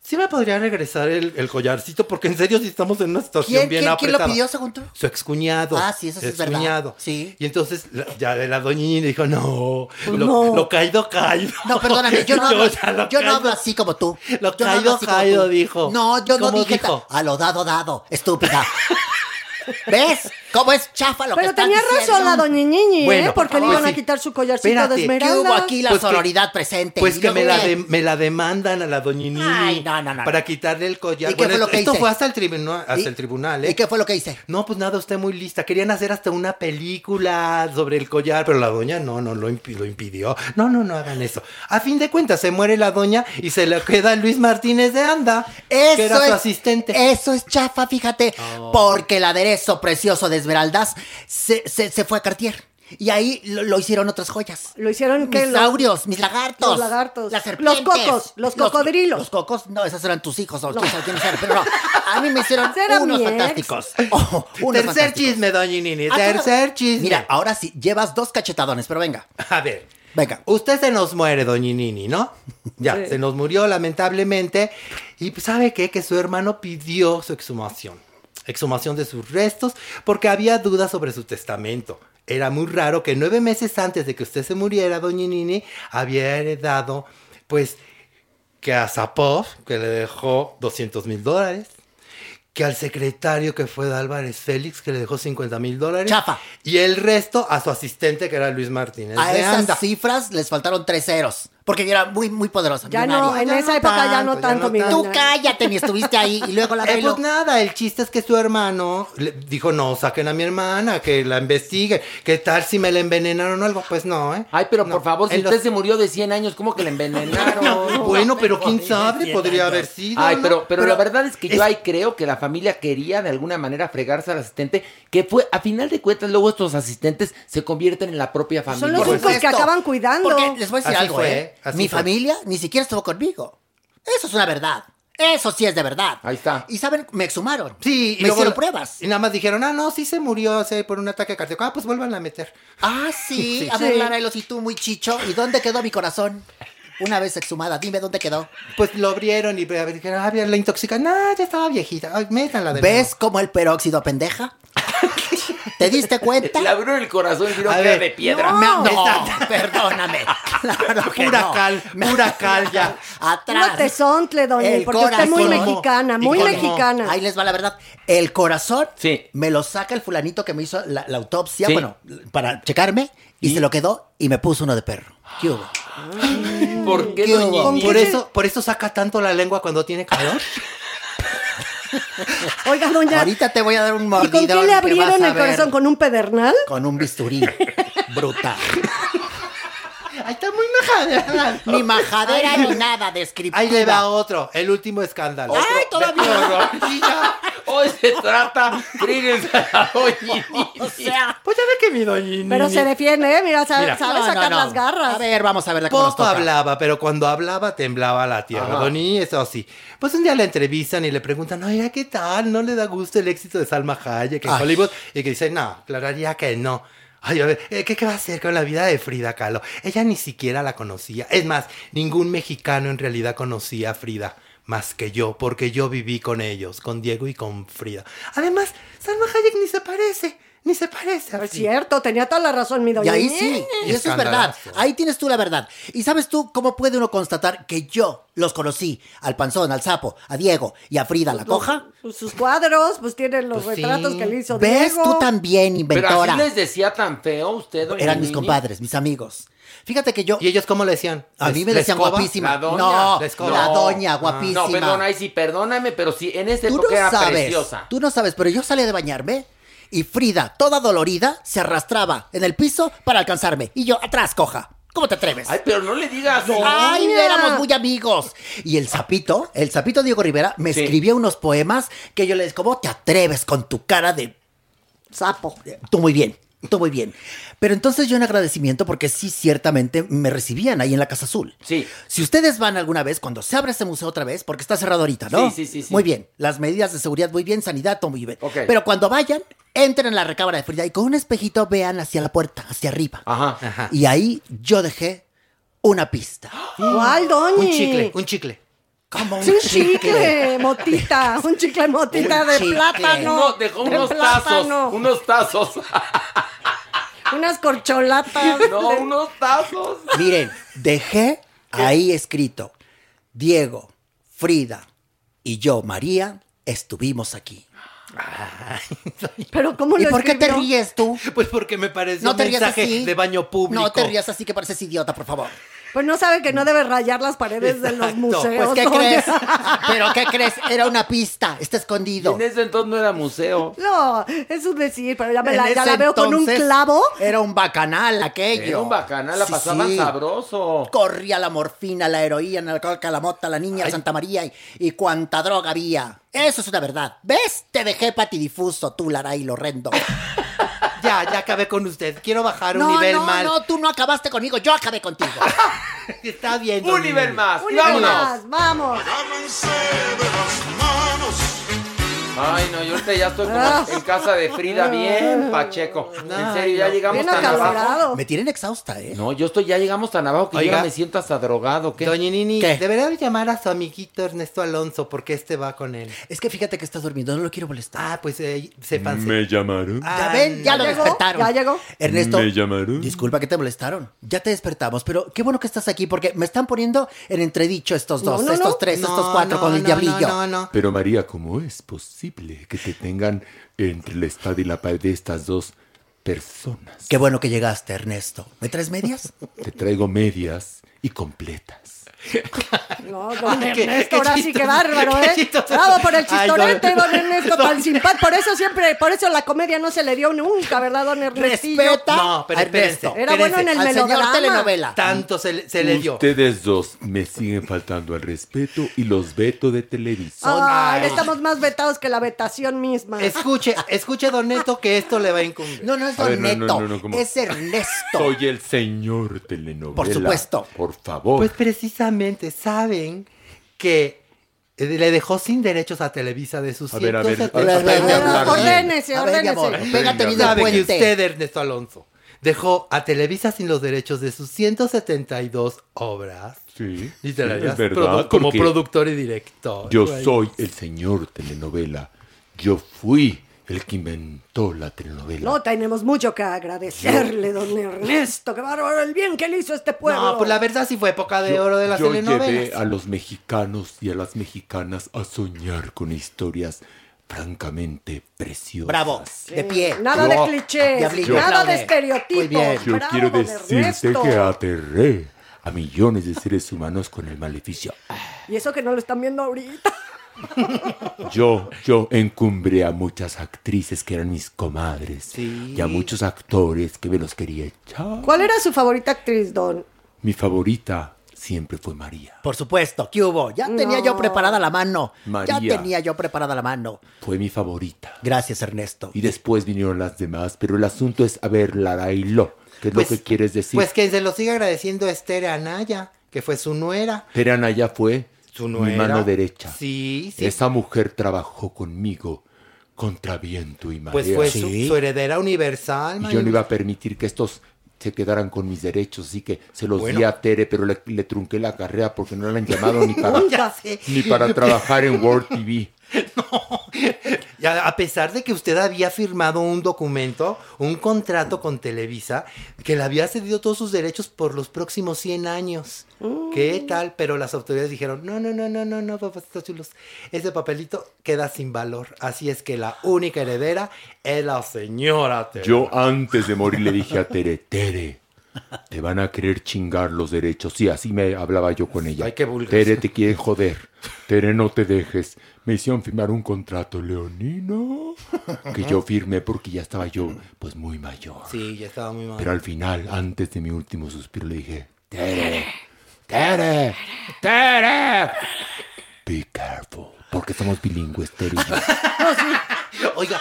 ¿sí me podría regresar el, el collarcito? Porque en serio sí estamos en una situación ¿Quién, bien quién, quién lo apretada. pidió, según tú? Su excuñado. Ah, sí, eso sí Su es verdad. excuñado. Sí. Y entonces la- ya la doñina dijo, no, Pues lo, no. lo caído, caído. No, perdóname, yo no hablo, ya lo yo no hablo así como tú. Lo Yo hablo caído, caído, dijo. No, yo no ¿Cómo dije. dijo? A lo dado, dado. Estúpida. ¿Ves? ¿Cómo es chafa lo Pero que estás tenía diciendo? razón la doñiñini, Bueno, ¿eh? Porque le pues iban a sí. quitar su collarcito Espérate, de ¿qué ¿Qué esmeralda. hubo aquí la Pues que- sororidad presente? Pues ¿Y que luego me la, de- me la demandan a la doñinini. Ay, no, no, no, Para no. quitarle el collar. ¿Y qué fue lo que esto hice? fue hasta el tribunal, hasta ¿Y- el tribunal, ¿eh? ¿Y qué fue lo que hice? No, pues nada, usted muy lista. Querían hacer hasta una película sobre el collar, pero la doña no, no lo, impi- lo impidió. No, no, no hagan eso. A fin de cuentas, se muere la doña y se le queda Luis Martínez de Anda, Eso que era es, su asistente. Eso es chafa, fíjate. Porque el aderezo precioso de Esmeraldas se, se- se fue a Cartier. Y ahí lo, lo hicieron otras joyas. Lo hicieron que Mis saurios, mis lagartos. Los lagartos. Las Los serpientes. cocos, los cocodrilos. Los cocos, no, esos eran tus hijos, o quién sabe quiénes eran, pero no. A mí me hicieron unos fantásticos. Oh, unos Tercer fantásticos. chisme, doñinini, Ah, tercer chisme. Mira, ahora sí, llevas dos cachetadones, pero venga. A ver, Venga. usted se nos muere, doñinini, ¿no? Ya, Sí. se nos murió lamentablemente. Y pues, ¿sabe qué? Que su hermano pidió su exhumación. Exhumación de sus restos porque había dudas sobre su testamento. Era muy raro que nueve meses antes de que usted se muriera, doñinini, había heredado, pues, que a Zapov, que le dejó 200 mil dólares, que al secretario que fue de Álvarez Félix, que le dejó 50 mil dólares. Chafa. Y el resto a su asistente, que era Luis Martínez. A de esas Anda. cifras les faltaron tres ceros. Porque yo era muy, muy poderosa. Ya no, en Ya esa no época ya no tanto, ya mi. Tú cállate, ni estuviste ahí. Y luego la Eh, pues nada, el chiste es que su hermano le dijo, no, saquen a mi hermana, que la investiguen. ¿Qué tal si me la envenenaron o algo? Pues no, ¿eh? Ay, pero No. por favor, si En usted los- se murió de 100 años, ¿cómo que le envenenaron? Bueno, pero quién sabe, podría haber sido. Ay, pero, pero, la verdad es que es- yo ahí creo que la familia quería de alguna manera fregarse al asistente, que fue, a final de cuentas, luego estos asistentes se convierten en la propia familia. Son los únicos que acaban cuidando. Porque les voy a decir Así algo, fue, ¿eh? Así Mi fue. familia ni siquiera estuvo conmigo. Eso es una verdad. Eso sí es de verdad. Ahí está. Y saben, me exhumaron. Sí, y me luego hicieron pruebas. Y nada más dijeron, ah, no, sí se murió por un ataque cardíaco. Ah, pues vuelvan a meter. Ah, sí. Sí. A ver. Lara, y tú muy chicho. ¿Y dónde quedó mi corazón? Una vez exhumada, dime dónde quedó. Pues lo abrieron y dijeron, ah, la intoxicación. No, ya estaba viejita. Ay, métanla de ¿Ves cómo el peróxido pendeja? ¿Te diste cuenta? Le abrió el corazón y era ver, de piedra. No, no, perdóname. Claro que Pura no. cal, pura cal ya. Atrás. tesontle, doña, El porque usted es muy corazón. mexicana, ¿Y muy mexicana. Ahí les va la verdad. El corazón Sí. me lo saca el fulanito que me hizo la, la autopsia, Sí. bueno, para checarme, y, se lo quedó y me puso uno de perro. ¿Qué hubo? ¿Por qué, ¿Qué hubo? Por eso, por eso saca tanto la lengua cuando tiene calor. Oiga, doña, Ahorita te voy a dar un ¿y mordidón. con qué le abrieron el corazón? ¿Con un pedernal? Con un bisturí. Brutal. Ay, está muy majadera. Ni majadera Ay, ni nada descriptiva. Ahí le va otro, el último escándalo. ¡Ay, todavía! Sí, ya. Hoy se trata, a la Nini. O sea, Pues ya ve que mi doña Pero se defiende, ¿eh? Mira, sabe, Mira. sabe no, no, sacar no. las garras. A ver, vamos a ver de cómo nos Poco toca. hablaba, pero cuando hablaba temblaba la tierra. Ajá. Eso sí. Pues un día la entrevistan y le preguntan, oiga, ¿qué tal? ¿No le da gusto el éxito de Salma Hayek en Ay. Hollywood? Y que dice, no, aclararía que no. Ay, a ver, eh, ¿qué, ¿qué va a hacer con la vida de Frida Kahlo? Ella ni siquiera la conocía. Es más, ningún mexicano en realidad conocía a Frida más que yo, porque yo viví con ellos, con Diego y con Frida. Además, Salma Hayek ni se parece, ni se parece a Es cierto, tenía toda la razón mi Y doña. ahí sí, y eso es verdad. Ahí tienes tú la verdad. Y sabes tú cómo puede uno constatar que yo los conocí, al panzón, al sapo, a Diego y a Frida la coja. Sus- Sus cuadros, pues tienen los Pues sí. retratos que le hizo ¿Ves? Diego. Tú también, Pero inventora. así les decía tan feo usted, doña Eran mis compadres, mis amigos. Fíjate que yo. ¿Y ellos cómo le decían? A ¿Les- mí me decían escoba? guapísima. La doña. No, La doña, guapísima. No, perdona, ahí sí, perdóname, pero sí, en Tú época no era sabes, preciosa. tú no sabes, pero yo salí de bañarme y Frida, toda dolorida, se arrastraba en el piso para alcanzarme. Y yo, atrás, coja. ¿Cómo te atreves? Ay, pero no le digas. Ay, Doña. éramos muy amigos. Y el sapito, el sapito Diego Rivera, me Sí. escribía unos poemas que yo le decía, ¿cómo te atreves con tu cara de Sapo. Tú muy bien, tú muy bien. Pero entonces yo en agradecimiento, porque sí, ciertamente me recibían ahí en la Casa Azul. Sí. Si ustedes van alguna vez, cuando se abra este museo otra vez, porque está cerrado ahorita, ¿no? Sí, sí, sí, sí. Muy bien. Las medidas de seguridad muy bien, sanidad todo muy bien. Ok. Pero cuando vayan, entren en la recámara de Frida y con un espejito vean hacia la puerta, hacia arriba. Ajá. Ajá. Y ahí yo dejé una pista. ¿Cuál, doña? Un chicle, un chicle. Como un Sí, un chicle, motita, un chicle motita Un de chicle. plátano. Dejó de unos plátano. tazos, unos tazos. Unas corcholatas. No, unos tazos. Miren, dejé ahí escrito, Diego, Frida y yo, María, estuvimos aquí. Pero ¿cómo ¿Y por qué te escribió? ríes tú? Pues porque me pareció No un te rías mensaje así. de baño público. No te rías así que pareces idiota, por favor. Pues no sabe que no debe rayar las paredes de los museos. Pues, ¿qué crees? ¿Pero qué crees? Era una pista, está escondido. En ese entonces no era museo. No, es un decir, pero ya, me En la, ya ese la veo con un entonces clavo. Era un bacanal aquello. Era un bacanal, la Sí, pasaban sí. sabroso. Corría la morfina, la heroína, la coca, la mota, la niña, la Santa María y, y cuánta droga había. Eso es una verdad. ¿Ves? Te dejé patidifuso, tú, Laray, lo horrendo. Ya, ya acabé con usted. Quiero bajar un No, nivel no, mal. no, tú no acabaste conmigo, yo acabé contigo. Está bien. Un nivel más. Un y nivel vámonos. más, vamos. Ay, no, yo ahorita ya estoy como Ah. en casa de Frida, bien pacheco. En serio, ya llegamos Bien tan abajo. Me tienen exhausta, ¿eh? No, yo estoy, ya llegamos tan abajo que yo Oiga. ya me siento hasta drogado. ¿qué? Doña Nini, ¿Qué? debería llamar a su amiguito Ernesto Alonso porque este va con él. Es que fíjate que estás durmiendo, no lo quiero molestar. Ah, pues eh, sépanse. ¿Me llamaron? ya ven, ya lo llegó? despertaron. ¿Ya llegó? Ernesto, ¿Me llamaron? disculpa que te molestaron. Ya te despertamos, pero qué bueno que estás aquí porque me están poniendo en entredicho estos No, dos, no, estos no. tres, No, estos cuatro no, con el no, diablillo. No, no, no. Pero María, ¿cómo es posible que te tengan entre la espada y la pared de estas dos personas? Qué bueno que llegaste, Ernesto. ¿Me traes medias? Te traigo medias y completas. No, don Ay, Ernesto, qué ahora sí que bárbaro, ¿eh? chistoso. Bravo por el Ay, chistorete, don- don Ernesto, tan simpático. Por eso siempre, por eso la comedia no se le dio nunca, ¿verdad, don Ernestillo? Respeta No, pero espérense, Ernesto. Era bueno en el Al señor melodrama. telenovela. Tanto se, le- se le dio. Ustedes dos me siguen faltando al respeto y los veto de televisión. Ay, Ay. estamos más vetados que la vetación misma. Escuche, escuche, don Neto, que esto le va a incumbir. No, no es Don ver, no, no, Neto, no, no, ¿cómo? es Ernesto. Soy el señor telenovela. Por supuesto. Por favor. Pues precisamente saben que eh, le dejó sin derechos a Televisa de sus A ver, a ver, 170. a ver, ordénese, ordénese. pégate bien Sabe que usted, Ernesto Alonso, dejó a Televisa sin los derechos de sus 172 obras. Sí, Literarias, es verdad, produ- como productor y director. Yo soy el señor telenovela. Yo fui el que inventó la telenovela. No tenemos mucho que agradecerle, don Ernesto. Qué bárbaro el bien que le hizo a este pueblo. No, pues la verdad sí fue época de oro de las Yo llevé telenovelas. a los mexicanos y a las mexicanas a soñar con historias francamente preciosas. Bravo, de pie. Nada Yo- de clichés, Diablillo, nada de estereotipos. Muy bien. Yo Bravo, quiero decirte que aterré a millones de seres humanos con el maleficio. Y eso que no lo están viendo ahorita. Yo, yo encumbré a muchas actrices que eran mis comadres y a muchos actores que me los quería echar. ¿Cuál era su favorita actriz, don? Mi favorita siempre fue María. Por supuesto, ¿qué hubo? Ya tenía yo preparada la mano. María. Ya tenía yo preparada la mano. Fue mi favorita. Gracias, Ernesto. Y después vinieron las demás, pero el asunto es, a ver, Lara y Lo, ¿qué es Pues- lo que quieres decir? Pues que se lo siga agradeciendo a Esther Anaya, que fue su nuera. Terana ya fue Su mi mano derecha. Sí, sí. Esa mujer trabajó conmigo contra viento y marea. Pues fue su, su heredera universal. Y yo no iba a permitir que estos se quedaran con mis derechos, así que se los di Bueno. a Tere, pero le, le trunqué la carrera porque no la han llamado ni para, Ya sé. ni para trabajar en World TV. Ya, a pesar de que usted había firmado un documento, un contrato con Televisa, que le había cedido todos sus derechos por los próximos 100 años. ¿Qué tal? Pero las autoridades dijeron, no, no, no, no, no, no, papacitos chulos, ese papelito queda sin valor. Así es que la única heredera es la señora Tere. Yo antes de morir le dije a Tere, Tere, te van a querer chingar los derechos. Sí, así me hablaba yo con ella. Ay, qué vulgar. Tere, te quieren joder. Tere, no te dejes. Me hicieron firmar un contrato leonino que yo firmé porque ya estaba yo, pues, muy mayor. Sí, ya estaba muy mal. Pero al final, antes de mi último suspiro, le dije, Tere, Tere, Tere. Be careful. Porque somos bilingües, Tere y yo. Oiga,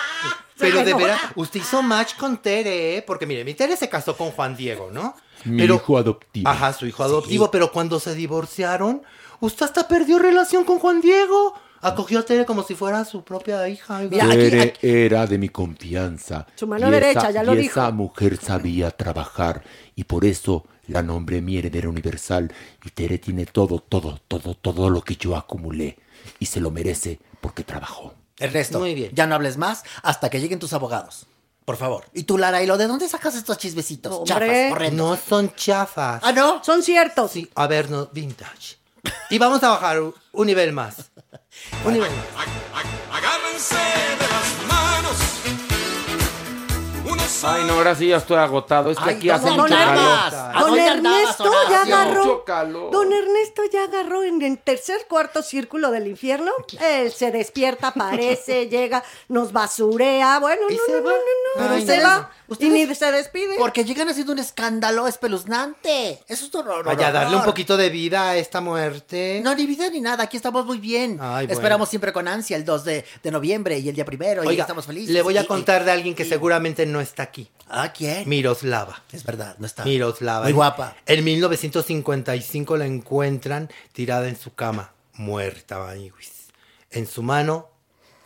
pero de verdad, usted hizo match con Tere, ¿eh? Porque mire, mi Tere se casó con Juan Diego, ¿no? Mi Pero- hijo adoptivo. Ajá, su hijo adoptivo, pero cuando se divorciaron, usted hasta perdió relación con Juan Diego. Acogió a Tere como si fuera su propia hija. oiga. Tere era de mi confianza. Su mano y derecha, esa- ya lo y dijo. esa mujer sabía trabajar y por eso la nombré mi heredera universal. Y Tere tiene todo, todo, todo, todo lo que yo acumulé. Y se lo merece porque trabajó. Ernesto, Muy bien. ya no hables más hasta que lleguen tus abogados. Por favor. Y tú, Lara, ¿y lo de dónde sacas estos chismecitos? Hombre. Chafas, horrendos. No son chafas. Ah, ¿no? Son ciertos. Sí, a ver, no, vintage. Y vamos a bajar un nivel más. Un nivel. Agárrense de las manos. Ay, no, ahora sí ya estoy agotado. Es que Ay, aquí hace mucho calor. más. ¿A Don Ernesto ya agarró. Calor. Don Ernesto ya agarró en el tercer cuarto círculo del infierno. Él se despierta, aparece, llega, nos basurea. Bueno, no, no, no, no, no, no, Ay, se no. va. Y Ustedes- ni se despide. Porque llegan haciendo un escándalo espeluznante. Eso es horror. Vaya a darle un poquito de vida a esta muerte. No, ni vida ni nada. Aquí estamos muy bien. Ay, bueno. Esperamos siempre con ansia el 2 de, de noviembre y el día primero. y Oiga, estamos felices. le voy a Y- contar de alguien que seguramente no está aquí. ¿Ah, quién? Miroslava. Es verdad, no está. Miroslava. Muy guapa. En 1955 la encuentran tirada en su cama, muerta. En su mano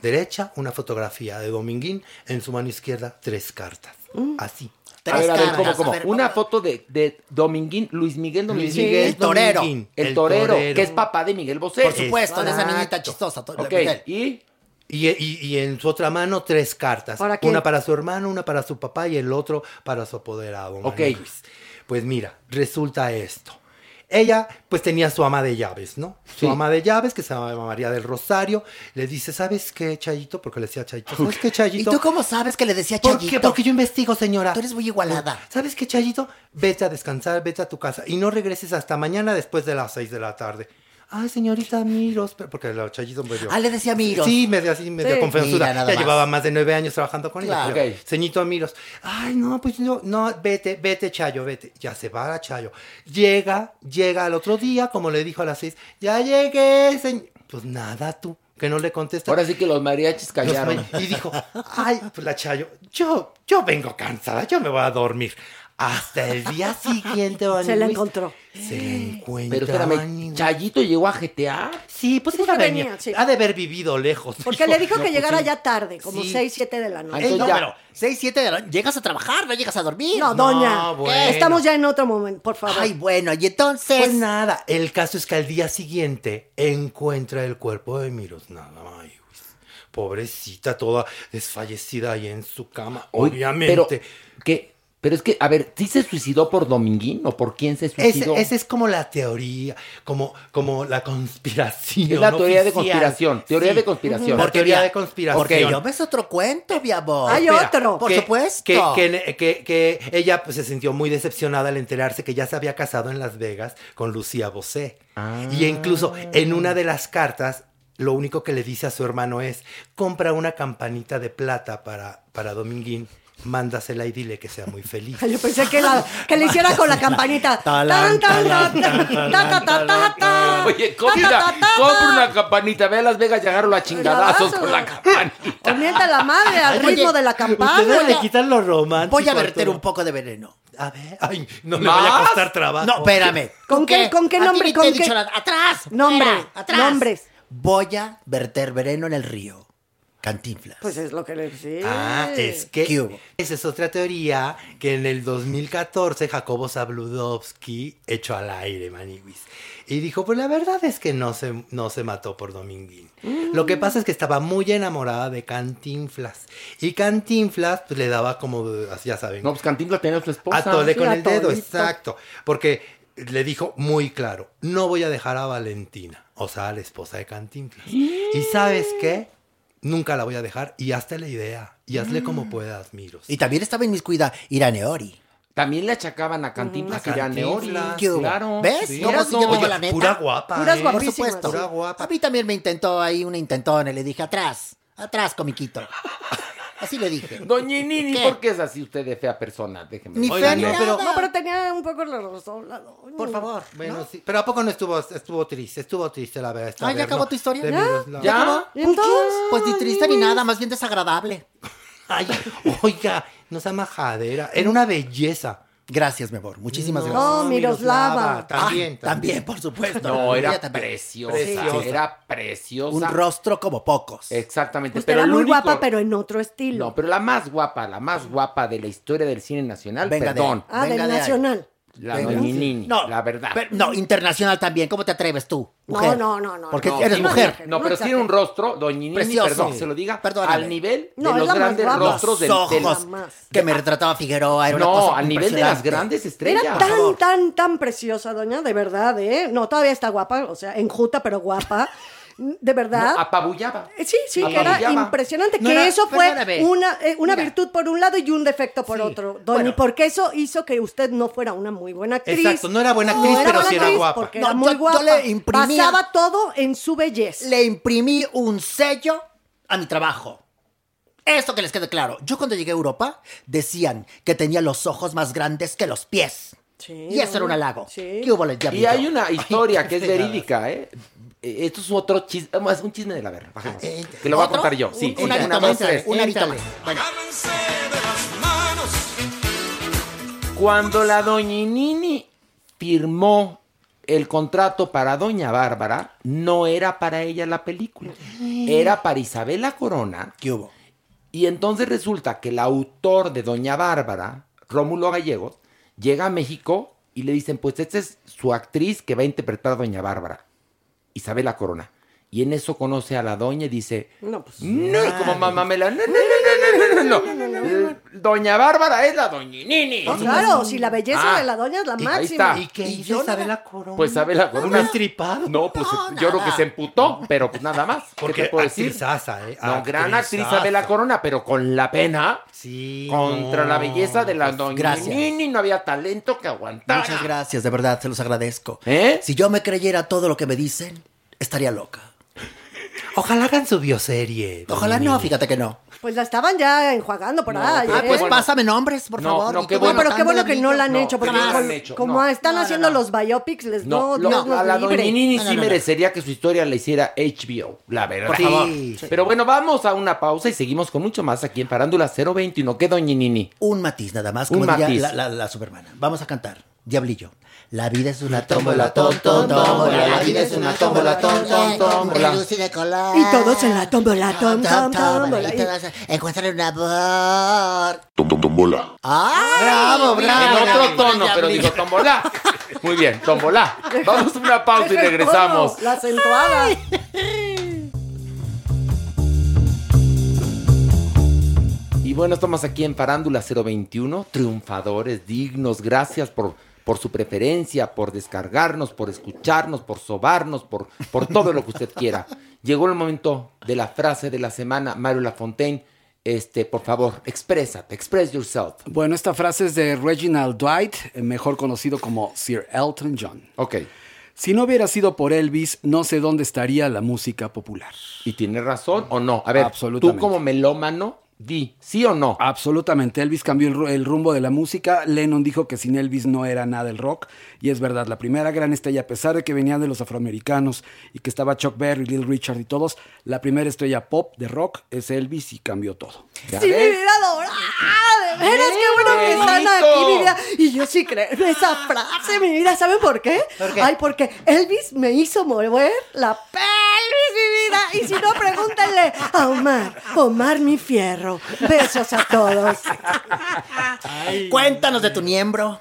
derecha, una fotografía de Dominguín. En su mano izquierda, tres cartas. Así. A ver, a ver, ¿cómo, cartas, cómo? a ver, Una foto de, de Dominguín, Luis Miguel Luis Dominguín. Miguel el torero. Dominguín, El, torero, que es papá de Miguel Bosé. Por supuesto, de esa niñita chistosa. to- Ok, Miguel. y Y, y- y en su otra mano, tres cartas. ¿Para qué? Una para su hermano, una para su papá y el otro para su apoderado. Ok. Pues mira, resulta esto. Ella, pues tenía su ama de llaves, ¿no? Su Sí. ama de llaves, que se llama María del Rosario, le dice, ¿sabes qué, Chayito? Porque le decía Chayito, ¿sabes qué, ¿Y Chayito? tú cómo sabes que le decía ¿Por Chayito? qué? Porque yo investigo, señora. Tú eres muy igualada. ¿Sabes qué, Chayito? Vete a descansar, vete a tu casa y no regreses hasta mañana después de las seis de la tarde. Ay, señorita Miros, porque el Chayito medio... Ah, le decía Miros. Sí, medio así, medio Sí. confianzuda. Mira, nada Ya más. llevaba más de nueve años trabajando con ella. Claro. pero, Ok. Ceñito Miros. Ay, no, pues no, no, vete, vete, Chayo, vete. Ya se va Chayo. Llega, llega al otro día, como le dijo a las seis, ya llegué, señor. Pues nada, tú, que no le contesta. ahora sí que los mariachis Los callaron. ma- Y dijo, ay, pues la Chayo, yo, yo vengo cansada, yo me voy a dormir. Hasta el día siguiente, Bani Se la encontró. Se la encuentra. Pero espérame. ¿Chayito llegó a GTA? Sí, pues Sí, ella venía. venía, sí. Ha de haber vivido lejos. Porque le dijo No, que pues llegara sí. ya tarde, como Sí. 6, 7 de la noche. Ah, entonces no, ya. pero 6, 7 de la Llegas a trabajar, no llegas a dormir. No, doña. bueno. Estamos ya en otro momento, por favor. Ay, bueno, y entonces. Pues nada, el caso es que al día siguiente encuentra el cuerpo de Miros. Nada más. pobrecita, toda desfallecida ahí en su cama, obviamente. Pero, ¿qué? Pero es que, a ver, ¿sí se suicidó por Dominguín o por quién se suicidó? Esa es como la teoría, como, como la conspiración. Es la teoría de conspiración, teoría Sí. de conspiración. Por teoría de conspiración. Porque yo ves otro cuento, mi amor. Hay Espera, otro. Por que- supuesto. Que, que- que- que ella pues, se sintió muy decepcionada al enterarse que ya se había casado en Las Vegas con Lucía Bosé. Ah. Y incluso en una de las cartas, lo único que le dice a su hermano es, compra una campanita de plata para, para Dominguín, mándasela y dile que sea muy feliz. Yo pensé que, la, que le hiciera con la campanita. Tan, tan, tan, tan, ta, ta, ta, ta, ta. Oye, compra, Ta, ta, ta, ta. compra una campanita, ve a Las Vegas y agarro a chingadazos con la campanita. O mienta la madre al Oye, ritmo de la campana. Ustedes le quitan lo romántico. Voy a verter un poco de veneno. A ver, ay, no le vaya a costar trabajo. No, espérame. ¿Con qué- con qué nombre, con qué-. ¡Atrás! Nombre, atrás. nombres. Voy a verter veneno en el río. Cantinflas. Pues es lo que le sí. Ah, es que ¿Qué hubo? esa es otra teoría que en el 2014 Jacobo Zabludovsky echó al aire, Maniwis. Y dijo, pues la verdad es que no se, no se mató por Dominguín. Lo que pasa es que estaba muy enamorada de Cantinflas. Y Cantinflas pues, le daba como, ya saben, No, pues Cantinflas tenía a su esposa. Atole Sí, con a el dedo, exacto. Porque le dijo muy claro, no voy a dejar a Valentina, o sea, a la esposa de Cantinflas. Y sabes qué? Nunca la voy a dejar y hazte la idea. Y hazle como puedas, Miros. Y también estaba inmiscuida Iraneori. También le achacaban a Cantinflas A y a Neori. Cantinflas. ¿Qué hubo? Claro. ¿Ves? Sí. ¿Cómo se la neta? Pura guapa. Puras ¿eh? Por supuesto. Pura guapa. A mí también me intentó ahí una intentona y le dije, atrás, atrás, comiquito. Así le dije. Doña Nini, ¿Qué? ¿por qué es así usted de fea persona? Déjeme. Ni Oiga, fea ni no, pero- nada. No, pero tenía un poco la razón. la doña. Por favor. Bueno, ¿no? sí. Pero ¿a poco no estuvo, estuvo triste? Estuvo triste la verdad. Ah, ¿ya acabó ¿no? tu historia? ¿Ya? ¿Ya? acabó? ¿Y entonces? Pues ni triste ni nada, más bien desagradable. Ay, oiga, no sea majadera. Era una belleza. Gracias, mi amor. Muchísimas No, gracias. No, Miroslava. También, Ah, también, por supuesto. No, era preciosa. Preciosa. Era preciosa. Un rostro como pocos. Exactamente. Pues pero era muy único- guapa, pero en otro estilo. No, pero la más guapa, la más guapa de la historia del cine nacional, Venga de perdón. ah, venga del de ahí. La Venga. Doña Nini, No, la verdad. pero- no, internacional también. ¿Cómo te atreves tú? No, Mujer? no, no, no. Porque no, eres no mujer. No, pero tiene un rostro, Doña Nini, Precioso. perdón que se lo diga, Perdóname. al nivel de los más grandes guapa. rostros del, ojos que me retrataba Figueroa. Era una cosa No, al nivel de las grandes estrellas. Era tan, tan, tan preciosa, doña, de verdad, ¿eh? No, todavía está guapa, o sea, enjuta, pero guapa. De verdad. No, apabullaba. Eh, Sí, sí, que era impresionante. No que era- eso fue una, eh, una Mira. virtud por un lado y un defecto por Sí. otro. Doña, Bueno. porque eso hizo que usted no fuera una muy buena actriz. Exacto, no era buena actriz, era pero buena sí era guapa. Porque No, era muy yo- yo guapa. le imprimía- Basaba todo en su belleza. Le imprimí un sello a mi trabajo. Esto que les quede claro. Yo cuando llegué a Europa decían que tenía los ojos más grandes que los pies. Sí, y eso era un halago. Sí. ¿Qué hubo, el Y hay una historia que es verídica, ¿eh? Eh, Esto es otro chisme, es un chisme de la verga. bajemos. Eh, Que lo voy a contar yo. Sí, Un sí, una, más, tres. un arito Éntale. más. Bueno, Cuando la doña Nini firmó el contrato para doña Bárbara, no era para ella la película. Era para Isabela Corona. ¿qué hubo? Y entonces resulta que el autor de Doña Bárbara, Rómulo Gallegos, llega a México y le dicen, pues esta es su actriz que va a interpretar a Doña Bárbara, Isabela Corona. Y en eso conoce a la doña y dice, No, pues. no, como mamá me la... No, no, no, no, no, no, no, no. Doña Bárbara es la Doña Nini. No, claro, si la belleza Ah, de la doña es la y ahí máxima. está. ¿Y qué Y hizo Isabela Corona? Pues Isabela Un Corona... entripado. No, pues No, yo creo que se emputó, pero pues nada más. ¿Qué Porque te puedo decir? actrizaza, ¿eh? No, gran actriz. Isabela Corona, pero con la pena Sí. contra no, la belleza de la pues, doña gracias. Nini no había talento que aguantara. Muchas gracias, de verdad, se los agradezco. ¿Eh? Si yo me creyera todo lo que me dicen, estaría loca. Ojalá hagan su bioserie. Ojalá no, fíjate que no. Pues la estaban ya enjuagando por No, ahí. pero Ah, ¿eh? pues bueno. pásame nombres, por No, favor. no, y qué tú bueno. No, pero qué anotando bueno que no la han No, hecho, porque que no la han como- hecho, como no. están No, no, haciendo no. los biopics, les No, no, Dios nos a la libre. doña Nini No, no, sí no, no. merecería que su historia la hiciera HBO, la verdad. Por favor. Sí. Pero bueno, vamos a una pausa y seguimos con mucho más aquí en Parándula 021. ¿Qué doña Nini? Un matiz nada más, Un como diría matiz. la, la, la supermana. Vamos a cantar. Diablillo. La vida es una tómbola, tom, tom, tómbola. La vida es una tómbola, tom, tom, tómbola. Lucy de color. Y todos en la tómbola, tom, tom, tómbola. Y todos encuentran un amor. Tom, tom, tombola. ¡Ah! Bravo, bravo. En otro tono, pero dijo tombolá. Muy bien, tombolá. Vamos a una pausa y regresamos. La acentuada. Y bueno, estamos aquí en Parándula 021, triunfadores, dignos. Gracias por, por su preferencia, por descargarnos, por escucharnos, por sobarnos, por, por todo lo que usted quiera. Llegó el momento de la frase de la semana. Mario Lafontaine, este, por favor, exprésate, express yourself. Bueno, esta frase es de Reginald Dwight, mejor conocido como Sir Elton John. Ok. Si no hubiera sido por Elvis, no sé dónde estaría la música popular. ¿Y tiene razón o no? A ver, Absolutamente. tú como melómano, di, ¿sí o no? Absolutamente. Elvis cambió el, ru- el rumbo de la música. Lennon dijo que sin Elvis no era nada el rock. Y es verdad, la primera gran estrella, a pesar de que venía de los afroamericanos y que estaba Chuck Berry, Little Richard y todos, la primera estrella pop de rock es Elvis y cambió todo. Sí, mi vida dorada, de veras, qué bueno que están aquí, mi vida. Y yo sí creo en esa frase, mi vida. ¿Saben por qué? Ay, porque Elvis me hizo mover la pelvis, mi vida. Y si no, pregúntenle a Omar, Omar mi fierro. Besos a todos. Cuéntanos de tu miembro.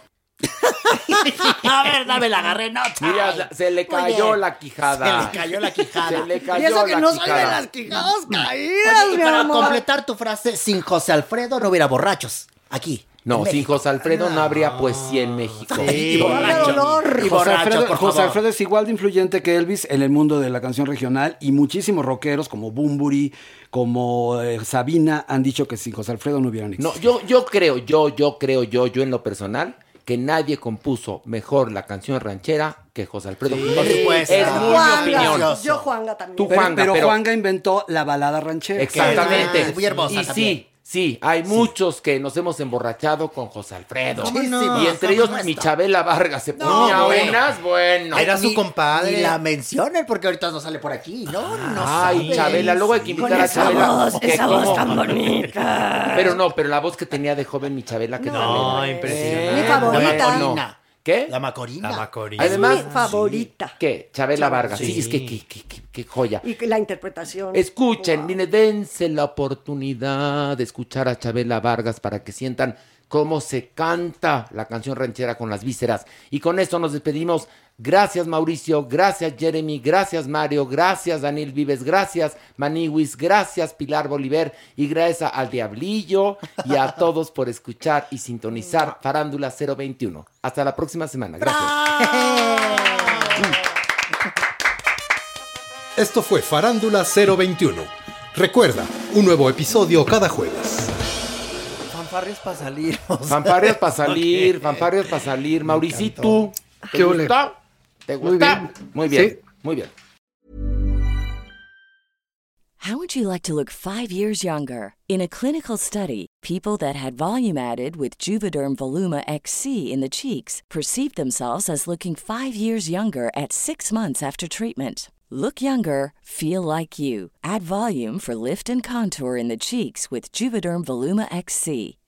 a ver, dame la agarré, no. Mira, se le cayó Oye, la quijada. Se le cayó la quijada. Se le cayó y eso que la no soy de quijada. las quijadas caídas, mi y para amor. completar tu frase, sin José Alfredo no hubiera borrachos. Aquí. No, sin. José Alfredo no habría poesía en México. Y borracho. Y José borracho, Alfredo, por José. Alfredo es igual de influyente que Elvis en el mundo de la canción regional y muchísimos rockeros como Bumburi, como eh, Sabina han dicho que sin José Alfredo no hubieran existido. No, yo, yo creo, yo, yo creo, yo, yo en lo personal, que nadie compuso mejor la canción ranchera que José Alfredo. por Es- supuesto. Es muy mi Juanga, opinión. yo Juanga también. Tú, pero, Juanga, pero pero- Juanga inventó la balada ranchera. Exactamente. Es muy hermosa y también. sí, sí, hay muchos que nos hemos emborrachado con José Alfredo. ¿Cómo no? Y entre ellos ¿Cómo mi no? Chabela Vargas se No, ponía bueno. unas, bueno. Ay, ni- Ni la mencionen porque ahorita no sale por aquí. No, no Ay, saben. Chabela, luego hay que invitar Con a esa Chabela. voz, que esa como- voz tan bonita. Pero no, pero la voz que tenía de joven mi Chabela, que No, impresionante. Mi favorita. Bueno. ¿Qué? La Macorina. La Macorina. Además, Es mi favorita. ¿qué? Chabela Vargas. Sí, Sí. es que qué, qué- qué- qué joya. Y la interpretación. Escuchen, miren, dense la oportunidad de escuchar a Chabela Vargas para que sientan cómo se canta la canción ranchera con las vísceras. Y con esto nos despedimos. Gracias Mauricio, gracias Jeremy, gracias Mario, gracias Daniel Vives, gracias Maniwis, gracias Pilar Bolívar y gracias al Diablillo y a todos por escuchar y sintonizar Farándula 021. Hasta la próxima semana. Gracias. Esto fue Farándula 021. Recuerda, un nuevo episodio cada jueves. Fanfarrias para salir. Fanfarrias para salir, fanfarrias para salir. Mauricito, ¿te ¿Qué ole? gusta? Muy bien. Muy bien, Sí. muy bien. How would you like to look five years younger? In a clinical study, people that had volume added with Juvederm Voluma XC in the cheeks perceived themselves as looking five years younger at six months after treatment. Look younger, feel like you. Add volume for lift and contour in the cheeks with Juvederm Voluma XC.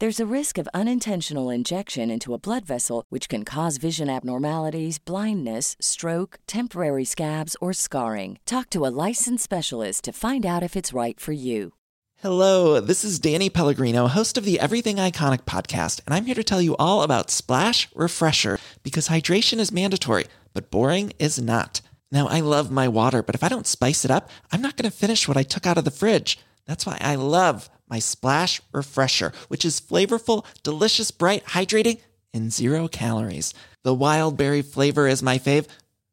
There's a risk of unintentional injection into a blood vessel, which can cause vision abnormalities, blindness, stroke, temporary scabs, or scarring. Talk to a licensed specialist to find out if it's right for you. Hello, this is Danny Pellegrino, host of the Everything Iconic podcast, and I'm here to tell you all about Splash Refresher because hydration is mandatory, but boring is not. Now, I love my water, but if I don't spice it up, I'm not going to finish what I took out of the fridge. That's why I love my Splash Refresher, which is flavorful, delicious, bright, hydrating, and zero calories. The wild berry flavor is my fave.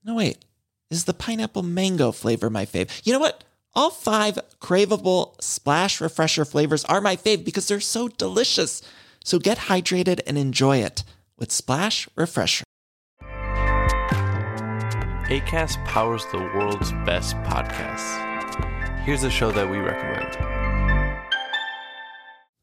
No, wait, is the pineapple mango flavor my fave? You know what? All five craveable splash refresher flavors are my fave because they're so delicious. So get hydrated and enjoy it with Splash Refresher. ACAST powers the world's best podcasts. Here's a show that we recommend.